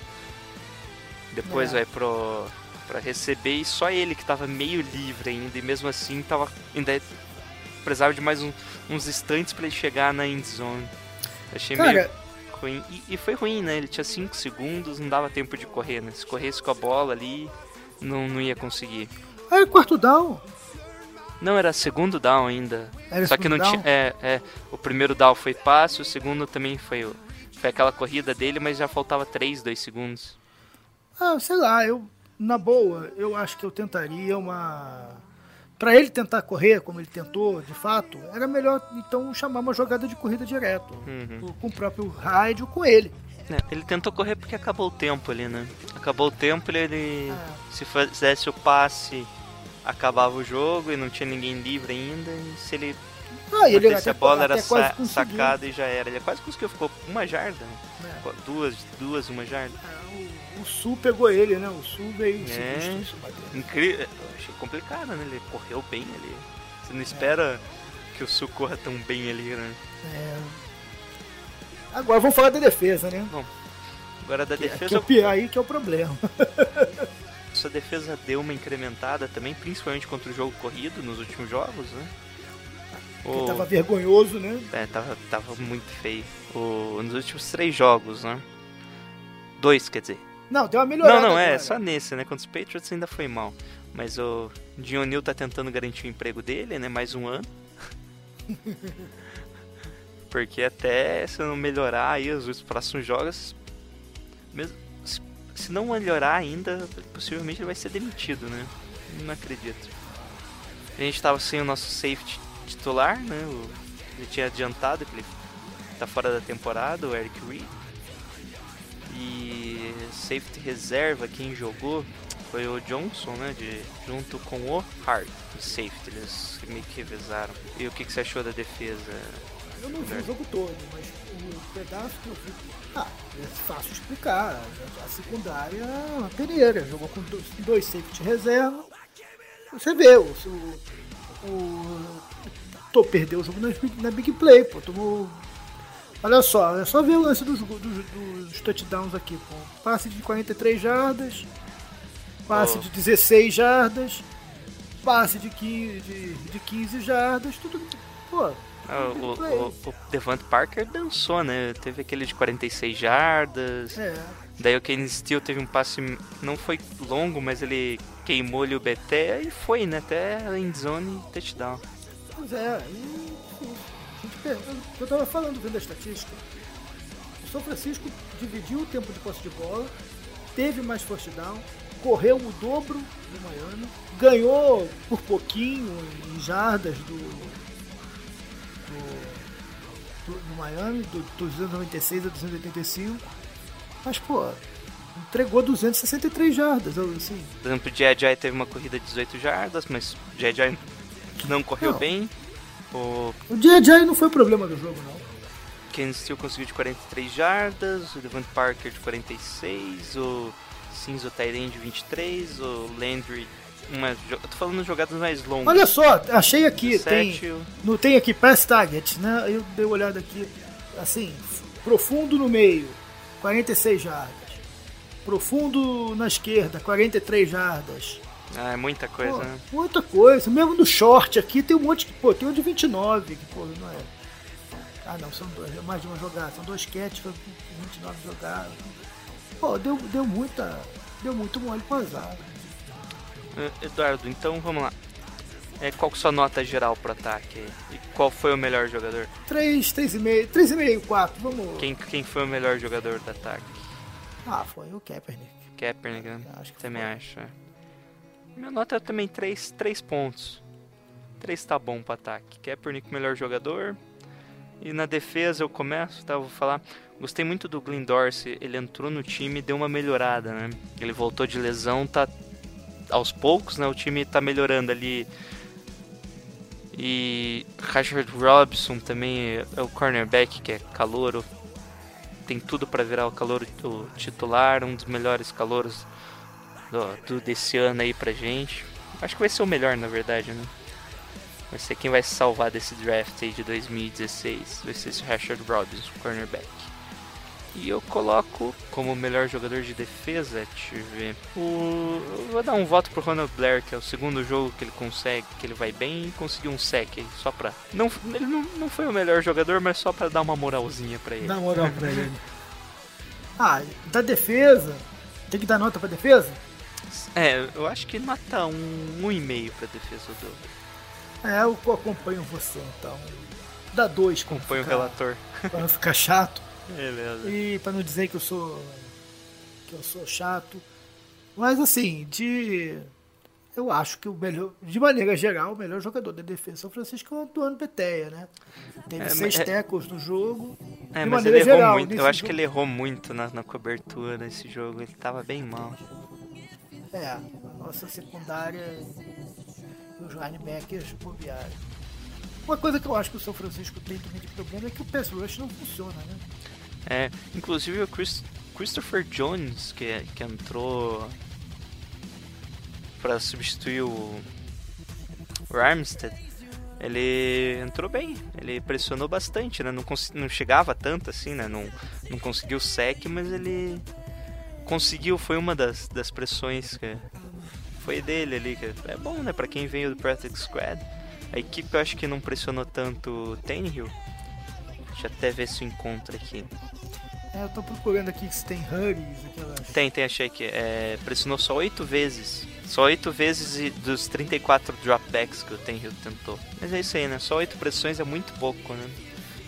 Depois É. vai pro. Pra receber e só ele que tava meio livre ainda. E mesmo assim tava. Ainda precisava de mais um- uns instantes pra ele chegar na end zone. Achei meio Cara, ruim. E, e foi ruim, né? Ele tinha 5 segundos, não dava tempo de correr, né? Se corresse com a bola ali, não, não ia conseguir. é quarto down. Não, era segundo down ainda. Era Só que não segundo tinha. É, é. O primeiro down foi passe, o segundo também foi, foi aquela corrida dele, mas já faltava 3, 2 segundos. Ah, sei lá, eu, na boa, eu acho que eu tentaria uma. Pra ele tentar correr como ele tentou, de fato, era melhor então chamar uma jogada de corrida direto. Uhum. Com o próprio Hyde ou com ele. É, ele tentou correr porque acabou o tempo ali, né? Acabou o tempo, ele, ele- Ah. se fizesse o passe, acabava o jogo e não tinha ninguém livre ainda. E se ele Ah, ele até, a bola, era sa- sacada e já era. Ele quase conseguiu, ficou uma jarda. É. Duas, duas, uma jarda. Ah, O, o Sul pegou ele, né? O Sul veio É. isso. Incrível. Eu achei complicado, né? Ele correu bem ali. Você não espera que o Sul corra tão bem ali, né? É. Agora vamos falar da defesa, né? Agora da Que, que defesa, é o aí que é o problema. sua defesa deu uma incrementada também, principalmente contra o jogo corrido nos últimos jogos, né? Que O- tava vergonhoso, né? É, tava, tava muito feio. O, nos últimos três jogos, né? Dois, quer dizer. Não, deu uma melhorada. não, não, é, agora. só nesse, né? Contra os Patriots ainda foi mal. Mas o Dion Neal tá tentando garantir o emprego dele, né? Mais um ano. Porque até se não melhorar aí os próximos jogos, mesmo se, não melhorar ainda, possivelmente ele vai ser demitido, né? Não acredito. A gente tava sem o nosso safety titular, né? O, ele tinha adiantado que ele tá fora da temporada, o Eric Reed. E safety reserva, quem jogou foi o Johnson, né? De, junto com o Hart, o safety, eles meio que revezaram. E o que, que você achou da defesa? Eu não vi o jogo todo, mas o pedaço que eu vi. Ah, é fácil explicar. A secundária é uma peneira. Jogou com dois, dois safety reserva. Você vê, o, o, o Tô perdeu o jogo na, na Big Play, pô. Tomou. Olha só, é só ver o lance dos, dos, dos touchdowns aqui, pô. Passe de 43 jardas, passe Oh. de 16 jardas, passe de 15, de, de 15 jardas, tudo. Pô, o, o, o Devante Parker dançou, né? Teve aquele de 46 jardas. é. Daí o Kane Steele teve um passe, não foi longo, mas ele queimou ali o BT e foi, né? Até a endzone touchdown. Pois é, e, eu- eu tava falando vendo a estatística. O São Francisco dividiu o tempo de posse de bola, teve mais first down, correu o dobro do Miami, ganhou por pouquinho em jardas do, do, do, do Miami, do 296 a 285. Mas, pô, entregou 263 jardas, assim. Por exemplo, o J.J. teve uma corrida de 18 jardas, mas o J.J. não correu Não. bem. O O J.J. não foi problema do jogo, não. Kane Steele conseguiu de 43 jardas, o Devante Parker de 46, o Cinzo Tyrene de 23, o Landry... Jo- eu tô falando jogadas mais longas. Olha só, achei aqui, tem, Sete, o- não tem aqui pass target, né? Eu dei uma olhada aqui, assim, profundo no meio, 46 jardas. Profundo na esquerda, 43 jardas. Ah, é muita coisa, Pô, né? muita coisa. Mesmo no short aqui tem um monte de. Pô, tem um de 29, que pô, não é. Ah não, são dois, é mais de uma jogada. São dois catch, foi 29 jogadas. Pô, deu, deu muita. Deu muito mole pro azar. Eh, Eduardo, então vamos lá. É, qual que é a sua nota geral pro ataque? E qual foi o melhor jogador? 3, 3,5, 3,5, 4, vamos. Quem, quem foi o melhor jogador do ataque? Ah, foi o Kaepernick. Kaepernick, né? Acho que Também foi. acho. é. Minha nota é também 3, 3 pontos. 3 tá bom pro ataque. Kaepernick melhor jogador. E na defesa eu começo, tá? Eu vou falar. Gostei muito do Glenn Dorsey. Ele entrou no time e deu uma melhorada, né? Ele voltou de lesão, tá aos poucos, né? O time tá melhorando ali. E Rashard Robson também é o cornerback que é calouro. Tem tudo para virar o calor o titular, um dos melhores calouros do, do- desse ano aí pra gente. Acho que vai ser o melhor, na verdade, né? Vai ser quem vai salvar desse draft aí de 2016. Vai ser esse Rashard Robinson, cornerback. E eu coloco como melhor jogador de defesa, ver. O... Eu vou dar um voto pro Ronald Blair, que é o segundo jogo que ele consegue, que ele vai bem e conseguiu um sec aí, só pra. Não, ele não, não foi o melhor jogador, mas só pra dar uma moralzinha pra ele. Dá moral pra ele. Ah, da defesa. Tem que dar nota pra defesa? É, eu acho que nota um, um e meio pra defesa do. É, eu acompanho você então. Dá dois. não Acompanha o ficar- relator. Pra não ficar chato. Beleza. E pra não dizer que eu sou. que eu sou chato. Mas assim, de. Eu acho que o melhor, de maneira geral, o melhor jogador da defesa São Francisco é o Antoine Peteia, né? Teve É, seis é- tackles no jogo. É, de mas ele errou geral, muito. Eu acho que jogo- ele errou muito na, na cobertura nesse jogo. Ele tava bem mal. É, a nossa secundária e os linebackers bobearam. Uma coisa que eu acho que o São Francisco tem também de problema é que o pass rush não funciona, né? É, inclusive o Chris- Christopher Jones, que, que entrou pra substituir o, o Armstead, ele entrou bem, ele pressionou bastante, né? Não, não chegava tanto assim, né? Não, não conseguiu sec, mas ele conseguiu, foi uma das, das pressões que foi dele ali, que é bom, né? Pra quem veio do Practice Squad. A equipe eu acho que não pressionou tanto o Tannehill. Deixa eu até ver se eu encontro aqui. É, eu tô procurando aqui se tem hurries, aquelas. Tem, tem, achei que é, pressionou só oito vezes. Só oito vezes dos 34 dropbacks que o Tenryu tentou. Mas é isso aí, né? Só oito pressões é muito pouco, né?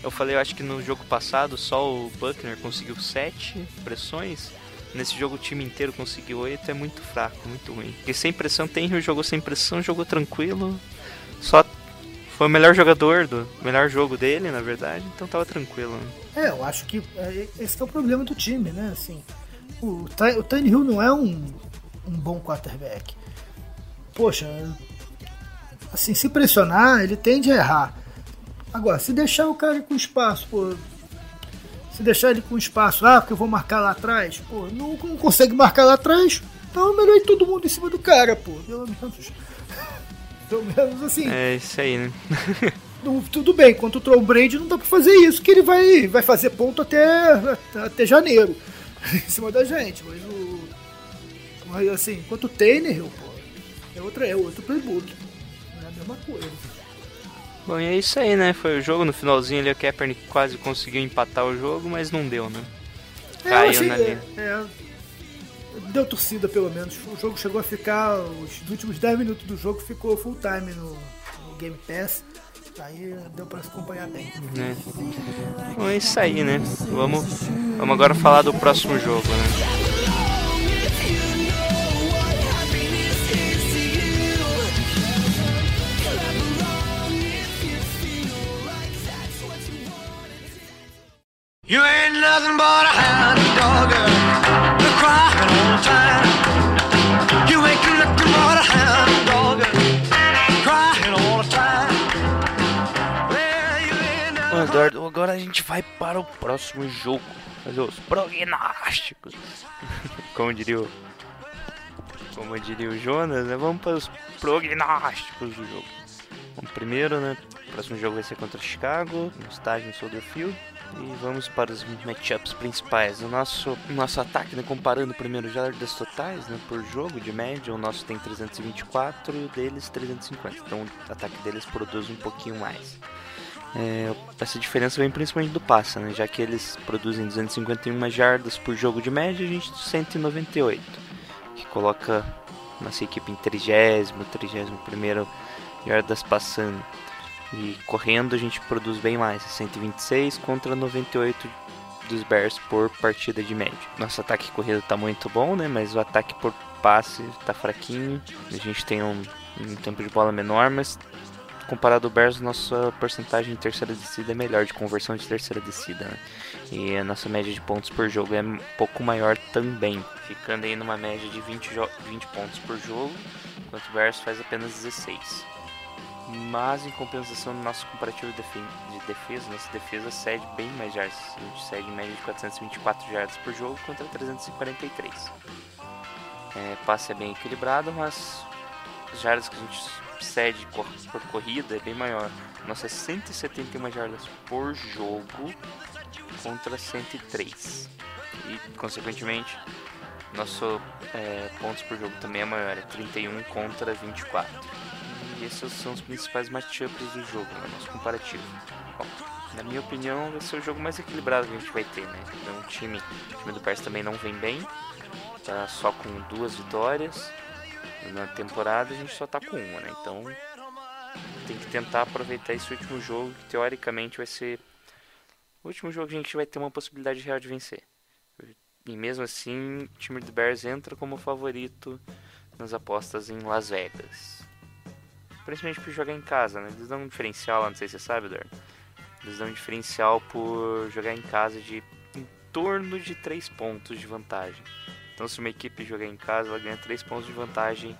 Eu falei, eu acho que no jogo passado só o Buckner conseguiu sete pressões. Nesse jogo o time inteiro conseguiu oito, é muito fraco, muito ruim. Porque sem pressão, Tenryu jogou sem pressão, jogou tranquilo. Só foi o melhor jogador do melhor jogo dele, na verdade, então tava tranquilo. Né? É, eu acho que é, esse que é o problema do time, né? Assim, o, o Tannehill não é um, um bom quarterback. Poxa, assim, se pressionar, ele tende a errar. Agora, se deixar o cara com espaço, pô, se deixar ele com espaço, ah, porque eu vou marcar lá atrás, pô, não, não consegue marcar lá atrás, então é melhor ir todo mundo em cima do cara, pô, pelo menos. Pelo menos assim. É isso aí, né? Tudo bem, contra o Tom Brady não dá pra fazer isso, que ele vai, vai fazer ponto até, até janeiro em cima da gente. Mas o. Mas assim, quanto o Tannehill, pô, é, outra, é outro playbook. Não é a mesma coisa. Bom, e é isso aí, né? Foi o jogo no finalzinho ali, o Kaepernick quase conseguiu empatar o jogo, mas não deu, né? É, Caiu achei- na é, linha. é, deu torcida pelo menos. O jogo chegou a ficar. Os últimos 10 minutos do jogo ficou full time no, no Game Pass. Aí deu pra se acompanhar bem. né? Bom, é isso aí, né? Vamos, vamos agora falar do próximo jogo, né? You ain't nothing but a hound dog, Eduardo, agora a gente vai para o próximo jogo. Fazer os prognósticos. Como diria o. Como diria o Jonas, né? Vamos para os prognósticos do jogo. Primeiro, né? O próximo jogo vai ser contra Chicago, no estádio no Soldier Field. E vamos para os matchups principais. O nosso, nosso ataque, né, comparando primeiro jardas totais né, por jogo, de média, o nosso tem 324 e o deles 350. Então o ataque deles produz um pouquinho mais. É, essa diferença vem principalmente do passe, né? já que eles produzem 251 jardas por jogo de média, a gente 198, que coloca nossa equipe em 30, 31 jardas passando. E correndo a gente produz bem mais, 126 contra 98 dos Bears por partida de média. Nosso ataque corrido tá muito bom, né? Mas o ataque por passe tá fraquinho. A gente tem um, um tempo de bola menor, mas comparado ao Bears, nossa porcentagem de terceira descida é melhor, de conversão de terceira descida, né? E a nossa média de pontos por jogo é um pouco maior também, ficando aí numa média de 20, jo- 20 pontos por jogo, enquanto o Bears faz apenas 16. Mas em compensação no nosso comparativo de defesa, nossa defesa cede bem mais jardas. A gente cede em média de 424 jardas por jogo contra 343. É, passe é bem equilibrado, mas as jardas que a gente cede cor- por corrida é bem maior. Nossa é 171 jardas por jogo contra 103. E, consequentemente, nosso é, pontos por jogo também é maior, é 31 contra 24. E esses são os principais matchups do jogo, né, nosso comparativo. Bom, na minha opinião, vai ser o jogo mais equilibrado que a gente vai ter, né? Então, o time, o time do Bears também não vem bem, tá só com duas vitórias. Na temporada a gente só tá com uma, né? Então tem que tentar aproveitar esse último jogo, que teoricamente vai ser o último jogo que a gente vai ter uma possibilidade real de vencer. E mesmo assim, o time do Bears entra como favorito nas apostas em Las Vegas. Principalmente por jogar em casa, né? Eles dão um diferencial lá, não sei se você sabe, Eduardo. Eles dão um diferencial por jogar em casa de em torno de 3 pontos de vantagem. Então se uma equipe jogar em casa, ela ganha 3 pontos de vantagem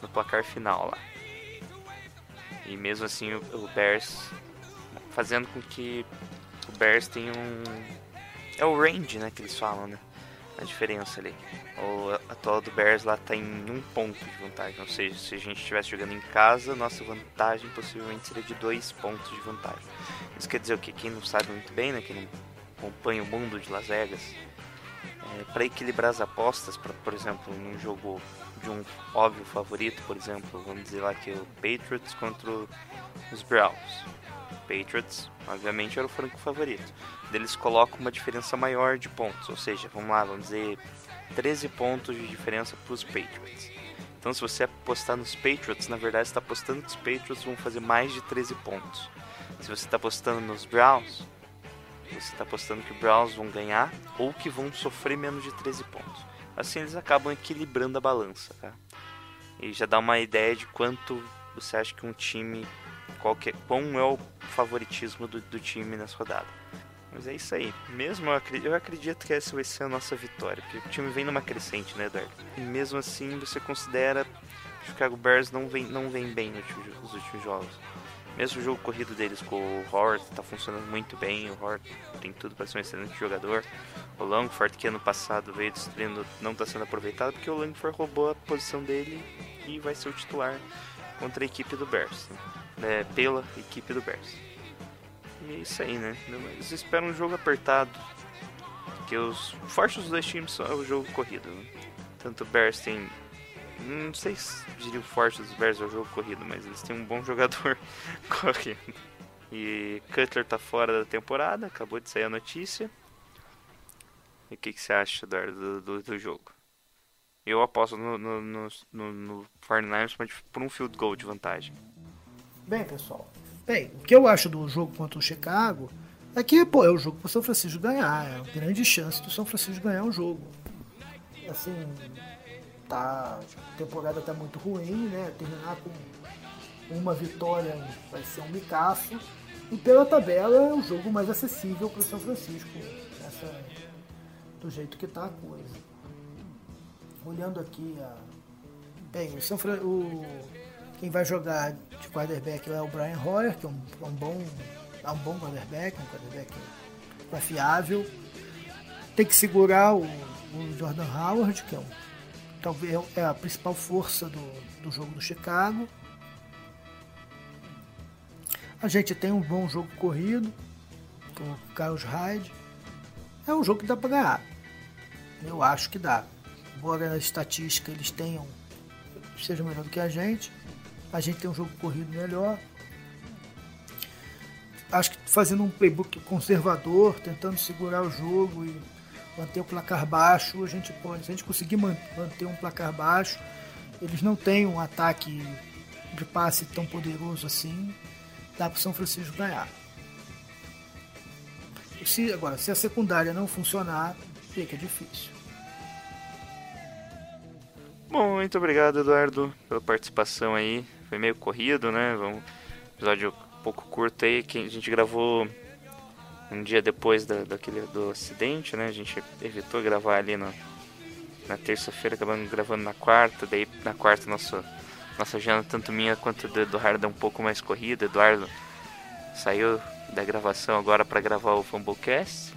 no placar final lá. E mesmo assim o, Bears fazendo com que o Bears tenha um. É o range, né, que eles falam, né? A diferença ali. O atual do Bears lá tá em um ponto de vantagem. Ou seja, se a gente estivesse jogando em casa, nossa vantagem possivelmente seria de dois pontos de vantagem. Isso quer dizer o que? Quem não sabe muito bem, né? Quem não acompanha o mundo de Las Vegas, é, para equilibrar as apostas, pra, por exemplo, num jogo de um óbvio favorito, por exemplo, vamos dizer lá que é o Patriots contra os Browns. Patriots, obviamente, era o franco favorito. Eles colocam uma diferença maior de pontos, ou seja, vamos lá, vamos dizer 13 pontos de diferença para os Patriots. Então, se você apostar nos Patriots, na verdade, está apostando que os Patriots vão fazer mais de 13 pontos. Se você está apostando nos Browns, você está apostando que os Browns vão ganhar ou que vão sofrer menos de 13 pontos. Assim eles acabam equilibrando a balança, tá? E já dá uma ideia de quanto você acha que um time, qualquer, quão é o favoritismo do, do time nessa rodada. Mas é isso aí. Mesmo eu acredito, eu acredito que essa vai ser a nossa vitória, porque o time vem numa crescente, né, Eduardo? E mesmo assim você considera que o Chicago Bears não vem, não vem bem nos últimos jogos. Mesmo o jogo corrido deles com o Hort tá funcionando muito bem. O Hort tem tudo para ser um excelente jogador. O Langford, que ano passado veio destruindo, não está sendo aproveitado porque o Langford roubou a posição dele e vai ser o titular contra a equipe do Bears. Né? pela equipe do Bears. E é isso aí, né? Eles esperam um jogo apertado. Porque os fortes dos dois times são o jogo corrido. Né? Tanto o Bears tem não sei se diria o forte dos Bears é o jogo corrido, mas eles têm um bom jogador correndo. E Cutler tá fora da temporada, acabou de sair a notícia. E o que, que você acha, Eduardo, do, do, do jogo? Eu aposto no, no, no, no, no 49ers por um field goal de vantagem. Bem, pessoal. Bem, o que eu acho do jogo contra o Chicago é que, pô, é o jogo pro São Francisco ganhar. É uma grande chance do São Francisco ganhar o jogo. Assim, tá, a temporada tá muito ruim, né? Terminar com uma vitória vai ser um micaço. E pela tabela é o jogo mais acessível para o São Francisco, essa, do jeito que tá a coisa. Olhando aqui a. Bem, o São o quem vai jogar de quarterback é o Brian Hoyer, que é um, é um bom é um bom quarterback, um quarterback confiável. Tem que segurar o, o Jordan Howard, que é um talvez é a principal força do, do jogo do Chicago. A gente tem um bom jogo corrido com o Carlos Hyde. É um jogo que dá para ganhar. Eu acho que dá. Embora na estatística eles tenham seja melhor do que a gente, a gente tem um jogo corrido melhor. Acho que fazendo um playbook conservador, tentando segurar o jogo e manter o placar baixo, a gente pode. Se a gente conseguir manter um placar baixo, eles não têm um ataque de passe tão poderoso assim, dá para o São Francisco ganhar. Se, agora, se a secundária não funcionar, fica difícil. Bom, muito obrigado, Eduardo, pela participação aí. Foi meio corrido, né? Um episódio um pouco curto aí, que a gente gravou um dia depois da, daquele, do acidente, né? A gente evitou gravar ali no, na terça-feira, acabando gravando na quarta. Daí na quarta nosso, nossa agenda, tanto minha quanto do Eduardo, é um pouco mais corrida. Eduardo saiu da gravação agora para gravar o Fumblecast.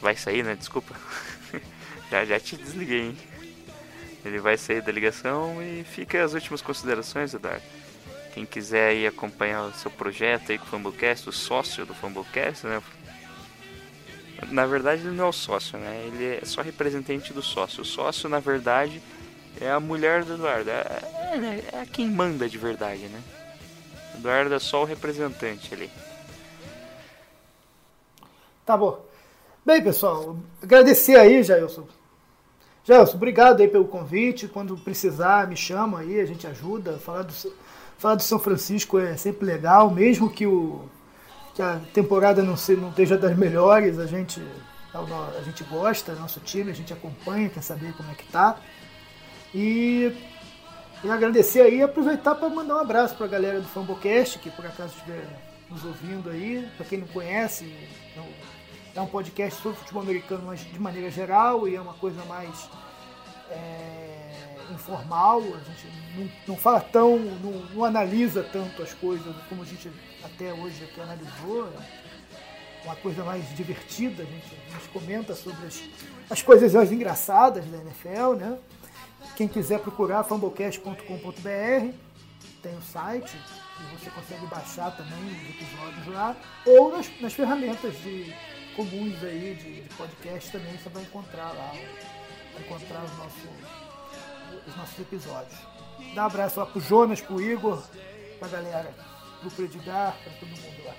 Vai sair, né? Desculpa. já, já te desliguei, hein? Ele vai sair da ligação e fica as últimas considerações, Eduardo. Quem quiser aí acompanhar o seu projeto aí com o Fumblecast, o sócio do Fumblecast, né? Na verdade ele não é o sócio, né? Ele é só representante do sócio. O sócio, na verdade, é a mulher do Eduardo. É, é, é quem manda de verdade, né? O Eduardo é só o representante ali. Tá bom. Bem, pessoal, agradecer aí, Jailson. Jailson, obrigado aí pelo convite. Quando precisar, me chama aí, a gente ajuda. Falar do, falar do São Francisco é sempre legal, mesmo que, o, que a temporada não, se, não esteja das melhores, a gente, a, gente gosta, nosso time, a gente acompanha, quer saber como é que tá. E, e agradecer aí e aproveitar para mandar um abraço para a galera do Fambocast, que por acaso estiver nos ouvindo aí. Para quem não conhece, não, é um podcast sobre futebol americano mas de maneira geral e é uma coisa mais é, informal. A gente não, não fala tão, não, não, analisa tanto as coisas como a gente até hoje aqui analisou. É uma coisa mais divertida, a gente, a gente comenta sobre as, as coisas mais engraçadas da NFL, né? Quem quiser procurar, fumblecast.com.br, tem o site, e você consegue baixar também os episódios lá, ou nas, nas ferramentas de, comuns aí de, de, podcast também você vai encontrar lá, vai encontrar os nossos, os nossos episódios. Dá um abraço lá pro Jonas, pro Igor, pra galera, pro Predigar, pra todo mundo lá.